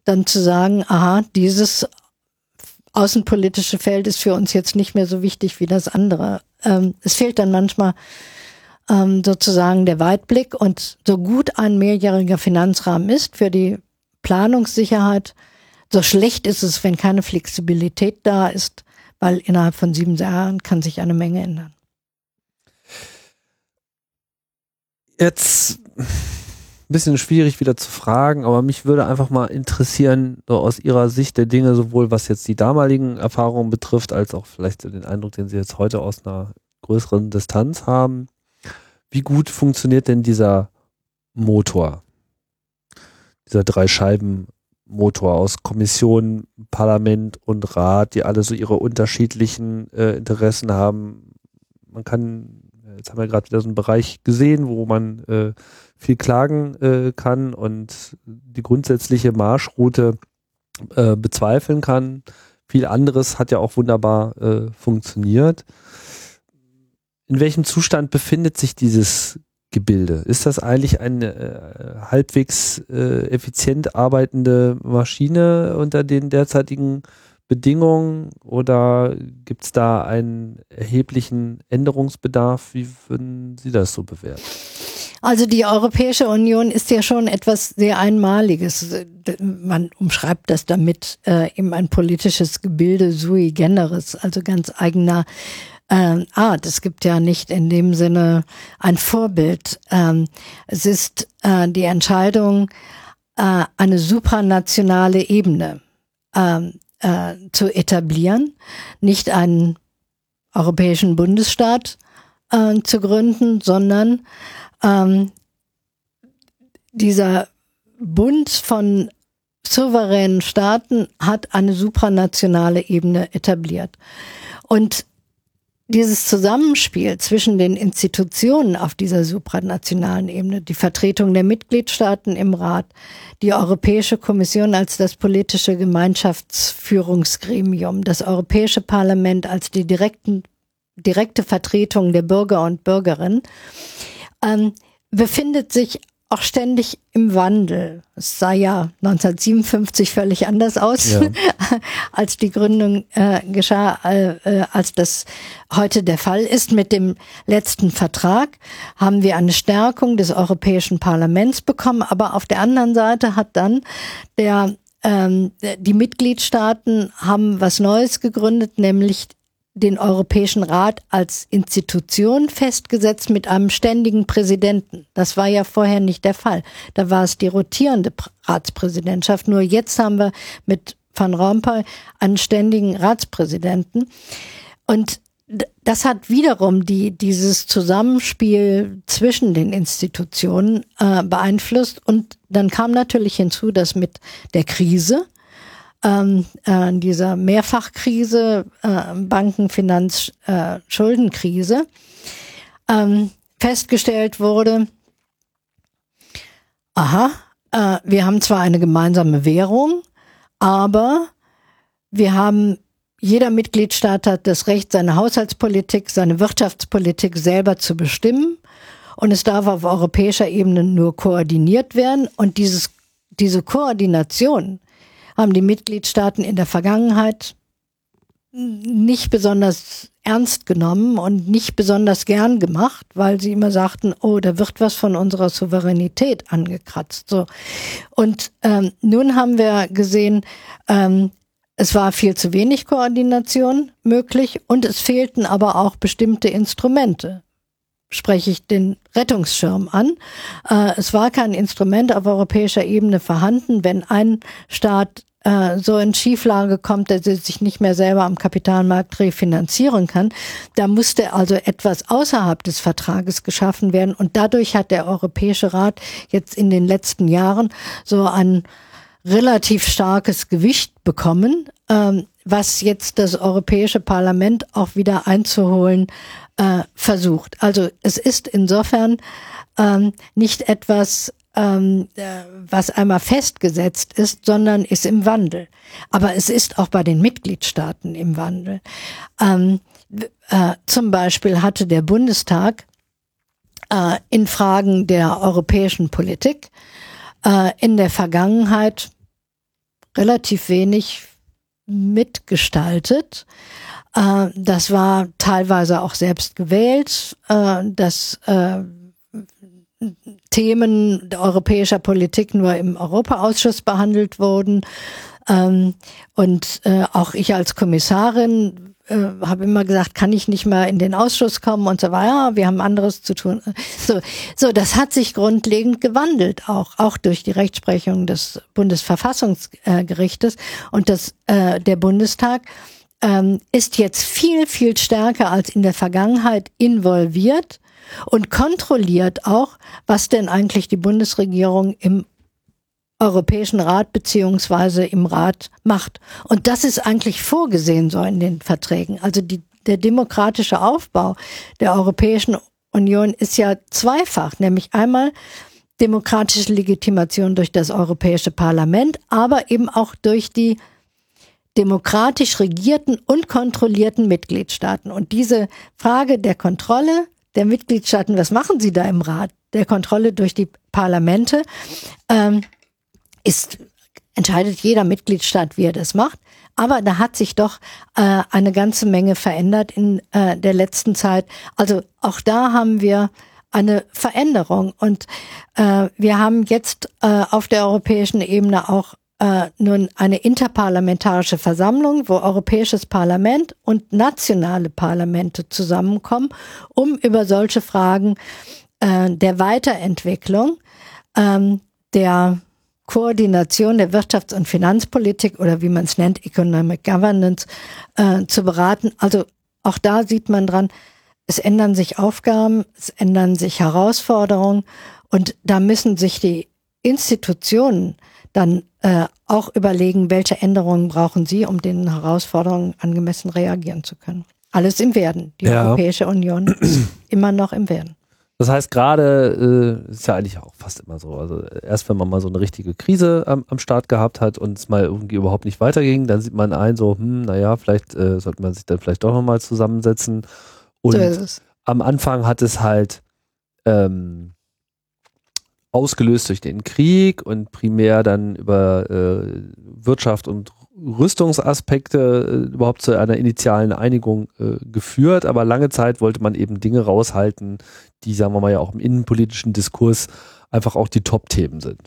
dann zu sagen, aha, dieses außenpolitische Feld ist für uns jetzt nicht mehr so wichtig wie das andere. Ähm, es fehlt dann manchmal ähm, sozusagen der Weitblick und so gut ein mehrjähriger Finanzrahmen ist für die Planungssicherheit, so schlecht ist es, wenn keine Flexibilität da ist, weil innerhalb von sieben Jahren kann sich eine Menge ändern. Jetzt ein bisschen schwierig wieder zu fragen, aber mich würde einfach mal interessieren, so aus Ihrer Sicht der Dinge, sowohl was jetzt die damaligen Erfahrungen betrifft, als auch vielleicht den Eindruck, den Sie jetzt heute aus einer größeren Distanz haben. Wie gut funktioniert denn dieser Motor? Dieser drei Scheiben Motor aus Kommission, Parlament und Rat, die alle so ihre unterschiedlichen äh, Interessen haben. Man kann, jetzt haben wir gerade wieder so einen Bereich gesehen, wo man äh, viel klagen äh, kann und die grundsätzliche Marschroute äh, bezweifeln kann. Viel anderes hat ja auch wunderbar äh, funktioniert. In welchem Zustand befindet sich dieses Gebilde. Ist das eigentlich eine äh, halbwegs äh, effizient arbeitende Maschine unter den derzeitigen Bedingungen oder gibt es da einen erheblichen Änderungsbedarf? Wie würden Sie das so bewerten? Also die Europäische Union ist ja schon etwas sehr Einmaliges. Man umschreibt das damit äh, eben ein politisches Gebilde sui generis, also ganz eigener äh, Art. Es gibt ja nicht in dem Sinne ein Vorbild. Ähm, es ist äh, die Entscheidung, äh, eine supranationale Ebene ähm, äh, zu etablieren, nicht einen europäischen Bundesstaat äh, zu gründen, sondern ähm, dieser Bund von souveränen Staaten hat eine supranationale Ebene etabliert. Und dieses Zusammenspiel zwischen den Institutionen auf dieser supranationalen Ebene, die Vertretung der Mitgliedstaaten im Rat, die Europäische Kommission als das politische Gemeinschaftsführungsgremium, das Europäische Parlament als die direkten, direkte Vertretung der Bürger und Bürgerinnen, ähm, befindet sich auch ständig im Wandel. Es sah ja 1957 völlig anders aus, ja. als die Gründung äh, geschah, äh, äh, als das heute der Fall ist. Mit dem letzten Vertrag haben wir eine Stärkung des Europäischen Parlaments bekommen, aber auf der anderen Seite hat dann der ähm, die Mitgliedstaaten haben was Neues gegründet, nämlich den Europäischen Rat als Institution festgesetzt mit einem ständigen Präsidenten. Das war ja vorher nicht der Fall. Da war es die rotierende Ratspräsidentschaft. Nur jetzt haben wir mit Van Rompuy einen ständigen Ratspräsidenten. Und das hat wiederum die, dieses Zusammenspiel zwischen den Institutionen äh, beeinflusst. Und dann kam natürlich hinzu, dass mit der Krise ähm, äh, dieser Mehrfachkrise, äh, Bankenfinanz, äh, Schuldenkrise, ähm, festgestellt wurde, aha, äh, wir haben zwar eine gemeinsame Währung, aber wir haben jeder Mitgliedstaat hat das Recht, seine Haushaltspolitik, seine Wirtschaftspolitik selber zu bestimmen. Und es darf auf europäischer Ebene nur koordiniert werden. Und dieses, diese Koordination haben die Mitgliedstaaten in der Vergangenheit nicht besonders ernst genommen und nicht besonders gern gemacht, weil sie immer sagten, oh, da wird was von unserer Souveränität angekratzt. So und ähm, nun haben wir gesehen, ähm, es war viel zu wenig Koordination möglich und es fehlten aber auch bestimmte Instrumente. spreche ich den Rettungsschirm an. Äh, es war kein Instrument auf europäischer Ebene vorhanden, wenn ein Staat äh, so in Schieflage kommt, dass er sich nicht mehr selber am Kapitalmarkt refinanzieren kann. Da musste also etwas außerhalb des Vertrages geschaffen werden und dadurch hat der Europäische Rat jetzt in den letzten Jahren so ein relativ starkes Gewicht bekommen, ähm, was jetzt das Europäische Parlament auch wieder einzuholen äh, versucht. Also es ist insofern ähm, nicht etwas, ähm, äh, was einmal festgesetzt ist, sondern ist im Wandel. Aber es ist auch bei den Mitgliedstaaten im Wandel. Ähm, äh, zum Beispiel hatte der Bundestag äh, in Fragen der europäischen Politik äh, in der Vergangenheit relativ wenig mitgestaltet. Äh, das war teilweise auch selbst gewählt. Äh, das äh, Themen europäischer Politik nur im Europaausschuss behandelt wurden. Ähm, und äh, auch ich als Kommissarin äh, habe immer gesagt, kann ich nicht mal in den Ausschuss kommen und so weiter. Ja, wir haben anderes zu tun. So, so, das hat sich grundlegend gewandelt, auch auch durch die Rechtsprechung des Bundesverfassungsgerichtes und das äh, der Bundestag ähm, ist jetzt viel viel stärker als in der Vergangenheit involviert und kontrolliert auch, was denn eigentlich die Bundesregierung im Europäischen Rat beziehungsweise im Rat macht. Und das ist eigentlich vorgesehen so in den Verträgen. Also die, der demokratische Aufbau der Europäischen Union ist ja zweifach, nämlich einmal demokratische Legitimation durch das Europäische Parlament, aber eben auch durch die demokratisch regierten und kontrollierten Mitgliedstaaten. Und diese Frage der Kontrolle der Mitgliedstaaten, was machen sie da im Rat, der Kontrolle durch die Parlamente, ähm, ist, entscheidet jeder Mitgliedstaat, wie er das macht. Aber da hat sich doch äh, eine ganze Menge verändert in äh, der letzten Zeit. Also auch da haben wir eine Veränderung. Und äh, wir haben jetzt äh, auf der europäischen Ebene auch äh, nun eine interparlamentarische Versammlung, wo Europäisches Parlament und nationale Parlamente zusammenkommen, um über solche Fragen äh, der Weiterentwicklung, ähm, der Koordination der Wirtschafts- und Finanzpolitik oder wie man es nennt, Economic Governance, äh, zu beraten. Also auch da sieht man dran, es ändern sich Aufgaben, es ändern sich Herausforderungen und da müssen sich die Institutionen dann äh, auch überlegen, welche Änderungen brauchen sie, um den Herausforderungen angemessen reagieren zu können. Alles im Werden. Die ja. Europäische Union ist immer noch im Werden. Das heißt, gerade äh, ist ja eigentlich auch fast immer so. Also erst wenn man mal so eine richtige Krise am, am Start gehabt hat und es mal irgendwie überhaupt nicht weiterging, dann sieht man ein, so, hm, naja, vielleicht äh, sollte man sich dann vielleicht doch nochmal zusammensetzen. Und so am Anfang hat es halt ähm, ausgelöst durch den Krieg und primär dann über äh, Wirtschaft und Rüstungsaspekte äh, überhaupt zu einer initialen Einigung äh, geführt, aber lange Zeit wollte man eben Dinge raushalten, die, sagen wir mal, ja auch im innenpolitischen Diskurs einfach auch die Top-Themen sind.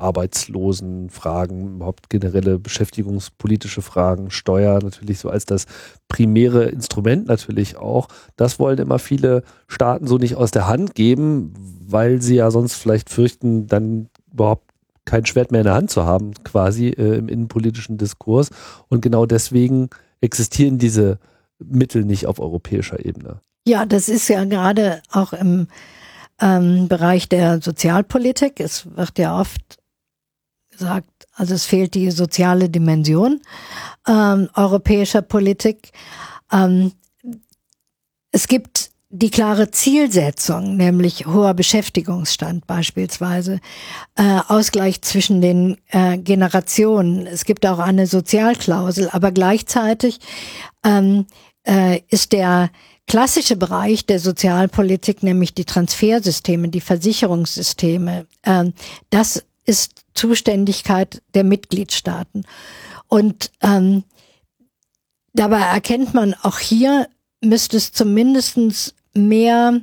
Arbeitslosenfragen, überhaupt generelle beschäftigungspolitische Fragen, Steuer natürlich so als das primäre Instrument natürlich auch. Das wollen immer viele Staaten so nicht aus der Hand geben, weil sie ja sonst vielleicht fürchten, dann überhaupt kein Schwert mehr in der Hand zu haben, quasi äh, im innenpolitischen Diskurs. Und genau deswegen existieren diese Mittel nicht auf europäischer Ebene. Ja, das ist ja gerade auch im ähm, Bereich der Sozialpolitik. Es wird ja oft gesagt, also es fehlt die soziale Dimension ähm, europäischer Politik. Ähm, es gibt die klare Zielsetzung, nämlich hoher Beschäftigungsstand beispielsweise, äh, Ausgleich zwischen den äh, Generationen. Es gibt auch eine Sozialklausel, aber gleichzeitig ähm, äh, ist der klassische Bereich der Sozialpolitik, nämlich die Transfersysteme, die Versicherungssysteme, äh, das ist Zuständigkeit der Mitgliedstaaten. Und ähm, dabei erkennt man auch hier, müsste es zumindest mehr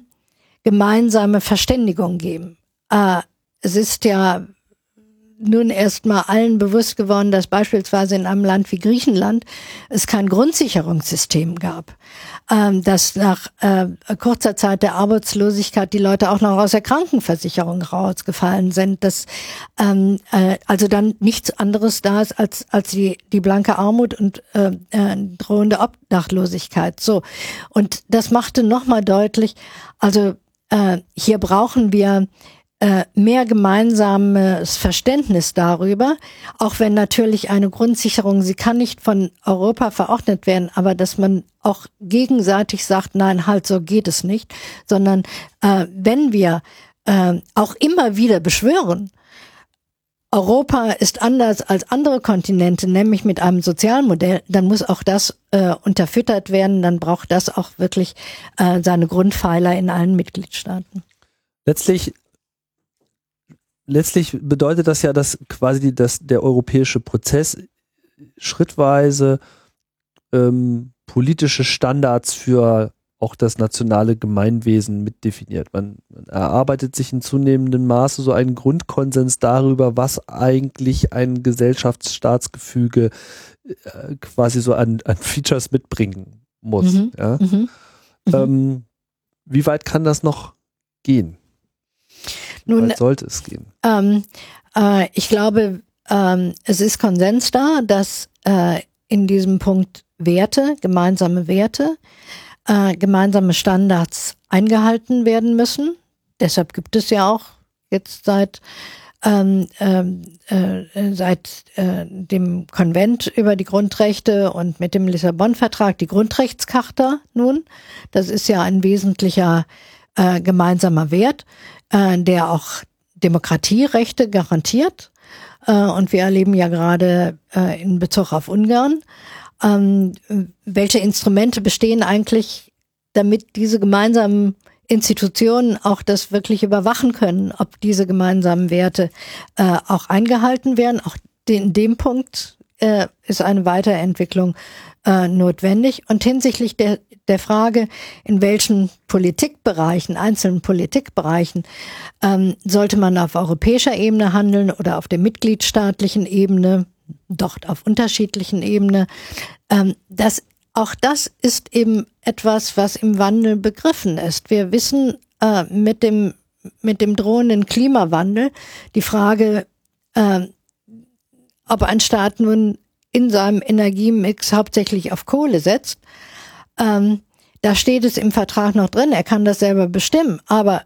gemeinsame Verständigung geben. Äh, es ist ja nun erstmal allen bewusst geworden, dass beispielsweise in einem Land wie Griechenland es kein Grundsicherungssystem gab. Ähm, dass nach äh, kurzer Zeit der Arbeitslosigkeit die Leute auch noch aus der Krankenversicherung rausgefallen sind, dass ähm, äh, also dann nichts anderes da ist als, als die, die blanke Armut und äh, äh, drohende Obdachlosigkeit. So. Und das machte nochmal deutlich, also äh, hier brauchen wir mehr gemeinsames Verständnis darüber, auch wenn natürlich eine Grundsicherung, sie kann nicht von Europa verordnet werden, aber dass man auch gegenseitig sagt, nein, halt, so geht es nicht, sondern äh, wenn wir äh, auch immer wieder beschwören, Europa ist anders als andere Kontinente, nämlich mit einem Sozialmodell, dann muss auch das äh, unterfüttert werden, dann braucht das auch wirklich äh, seine Grundpfeiler in allen Mitgliedstaaten. Letztlich letztlich bedeutet das ja, dass quasi dass der europäische Prozess schrittweise ähm, politische Standards für auch das nationale Gemeinwesen mitdefiniert. Man, man erarbeitet sich in zunehmendem Maße so einen Grundkonsens darüber, was eigentlich ein Gesellschaftsstaatsgefüge äh, quasi so an, an Features mitbringen muss. Mhm. Ja? Mhm. Mhm. Ähm, wie weit kann das noch gehen? Nun, Weit sollte es gehen? Ähm, äh, ich glaube, ähm, es ist Konsens da, dass äh, in diesem Punkt Werte, gemeinsame Werte, äh, gemeinsame Standards eingehalten werden müssen. Deshalb gibt es ja auch jetzt seit ähm, ähm äh, seit äh, dem Konvent über die Grundrechte und mit dem Lissabon-Vertrag die Grundrechtscharta nun. Das ist ja ein wesentlicher äh, gemeinsamer Wert äh, der auch Demokratierechte garantiert. Äh, und wir erleben ja gerade äh, in Bezug auf Ungarn, ähm, welche Instrumente bestehen eigentlich, damit diese gemeinsamen Institutionen auch das wirklich überwachen können, ob diese gemeinsamen Werte äh, auch eingehalten werden. Auch in dem Punkt äh, ist eine Weiterentwicklung äh, notwendig. Und hinsichtlich der, der Frage, in welchen Politikbereichen, einzelnen Politikbereichen, ähm, sollte man auf europäischer Ebene handeln oder auf der mitgliedstaatlichen Ebene, dort auf unterschiedlichen Ebene, ähm, das auch das ist eben etwas, was im Wandel begriffen ist. Wir wissen äh, mit dem mit dem drohenden Klimawandel die Frage, äh, ob ein Staat nun in seinem Energiemix hauptsächlich auf Kohle setzt, ähm, da steht es im Vertrag noch drin, er kann das selber bestimmen, aber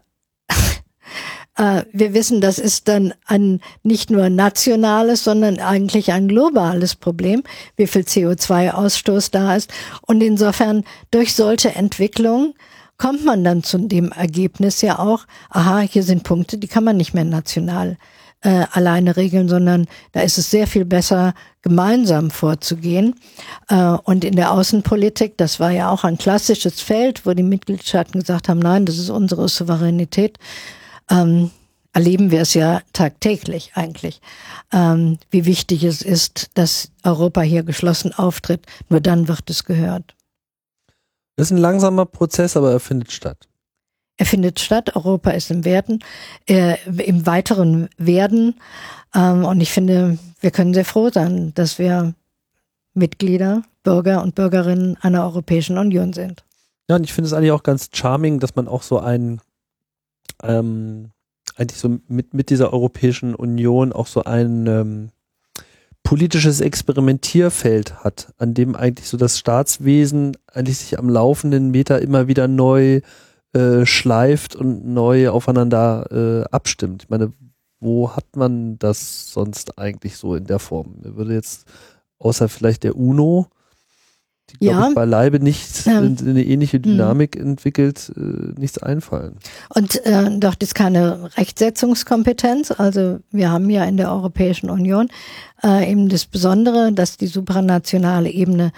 äh, wir wissen, das ist dann ein nicht nur nationales, sondern eigentlich ein globales Problem, wie viel CO2-Ausstoß da ist. Und insofern durch solche Entwicklungen kommt man dann zu dem Ergebnis ja auch, aha, hier sind Punkte, die kann man nicht mehr national äh, alleine regeln, sondern da ist es sehr viel besser, gemeinsam vorzugehen. Äh, und in der Außenpolitik, das war ja auch ein klassisches Feld, wo die Mitgliedstaaten gesagt haben, nein, das ist unsere Souveränität. Ähm, erleben wir es ja tagtäglich eigentlich, ähm, wie wichtig es ist, dass Europa hier geschlossen auftritt. Nur dann wird es gehört. Das ist ein langsamer Prozess, aber er findet statt. Er findet statt. Europa ist im Werden, äh, im weiteren Werden. Ähm, und ich finde, wir können sehr froh sein, dass wir Mitglieder, Bürger und Bürgerinnen einer Europäischen Union sind. Ja, und ich finde es eigentlich auch ganz charming, dass man auch so ein, ähm, eigentlich so mit, mit dieser Europäischen Union auch so ein ähm, politisches Experimentierfeld hat, an dem eigentlich so das Staatswesen eigentlich sich am laufenden Meter immer wieder neu äh, schleift und neu aufeinander äh, abstimmt. Ich meine, wo hat man das sonst eigentlich so in der Form? Mir würde jetzt außer vielleicht der UNO die, ja. ich, beileibe nicht ähm, eine ähnliche hm. Dynamik mh. entwickelt, äh, nichts einfallen. Und äh, dort ist keine Rechtsetzungskompetenz. Also wir haben ja in der Europäischen Union äh, eben das Besondere, dass die supranationale Ebene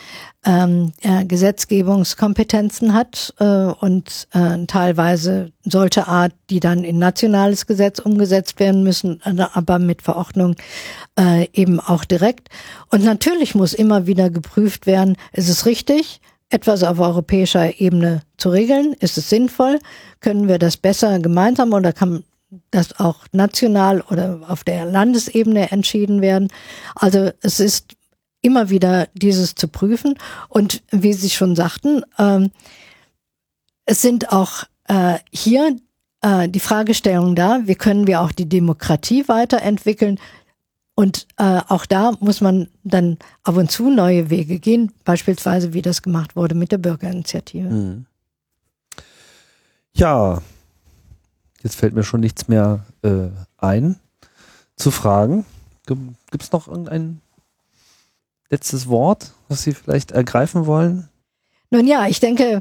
ähm, äh, Gesetzgebungskompetenzen hat äh, und äh, teilweise solche Art, die dann in nationales Gesetz umgesetzt werden müssen, aber mit Verordnung äh, eben auch direkt. Und natürlich muss immer wieder geprüft werden, ist es richtig, etwas auf europäischer Ebene zu regeln? Ist es sinnvoll? Können wir das besser gemeinsam oder kann das auch national oder auf der Landesebene entschieden werden. Also es ist immer wieder dieses zu prüfen. Und wie Sie schon sagten, ähm, es sind auch äh, hier äh, die Fragestellungen da, wie können wir auch die Demokratie weiterentwickeln. Und äh, auch da muss man dann ab und zu neue Wege gehen, beispielsweise wie das gemacht wurde mit der Bürgerinitiative. Mhm. Ja, jetzt fällt mir schon nichts mehr äh, ein zu fragen. Gibt es noch irgendein letztes Wort, was Sie vielleicht ergreifen wollen? Nun ja, ich denke,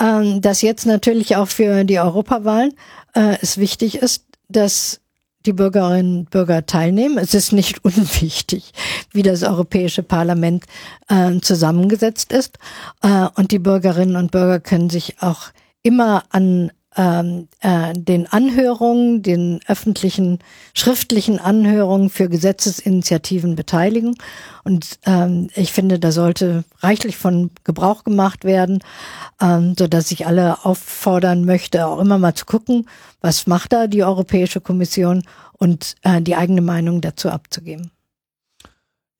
ähm, dass jetzt natürlich auch für die Europawahlen äh, es wichtig ist, dass die Bürgerinnen und Bürger teilnehmen. Es ist nicht unwichtig, wie das Europäische Parlament äh, zusammengesetzt ist. Äh, und die Bürgerinnen und Bürger können sich auch immer an ähm, äh, den Anhörungen, den öffentlichen schriftlichen Anhörungen für Gesetzesinitiativen beteiligen. Und ähm, ich finde, da sollte reichlich von Gebrauch gemacht werden, ähm, so dass ich alle auffordern möchte, auch immer mal zu gucken, was macht da die Europäische Kommission und äh, die eigene Meinung dazu abzugeben.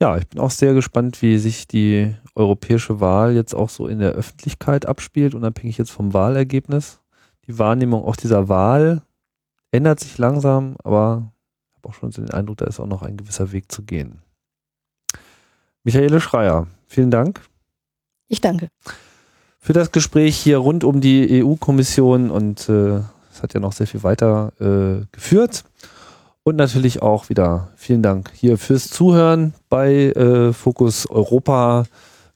Ja, ich bin auch sehr gespannt, wie sich die europäische Wahl jetzt auch so in der Öffentlichkeit abspielt, unabhängig jetzt vom Wahlergebnis die Wahrnehmung auch dieser Wahl ändert sich langsam, aber ich habe auch schon den Eindruck, da ist auch noch ein gewisser Weg zu gehen. Michaele Schreier, vielen Dank. Ich danke. Für das Gespräch hier rund um die EU-Kommission und äh, es hat ja noch sehr viel weiter äh, geführt. Und natürlich auch wieder vielen Dank hier fürs Zuhören bei äh, Fokus Europa.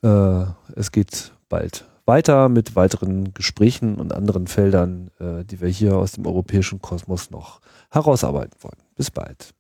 Äh, es geht bald weiter mit weiteren Gesprächen und anderen Feldern, äh, die wir hier aus dem europäischen Kosmos noch herausarbeiten wollen. Bis bald.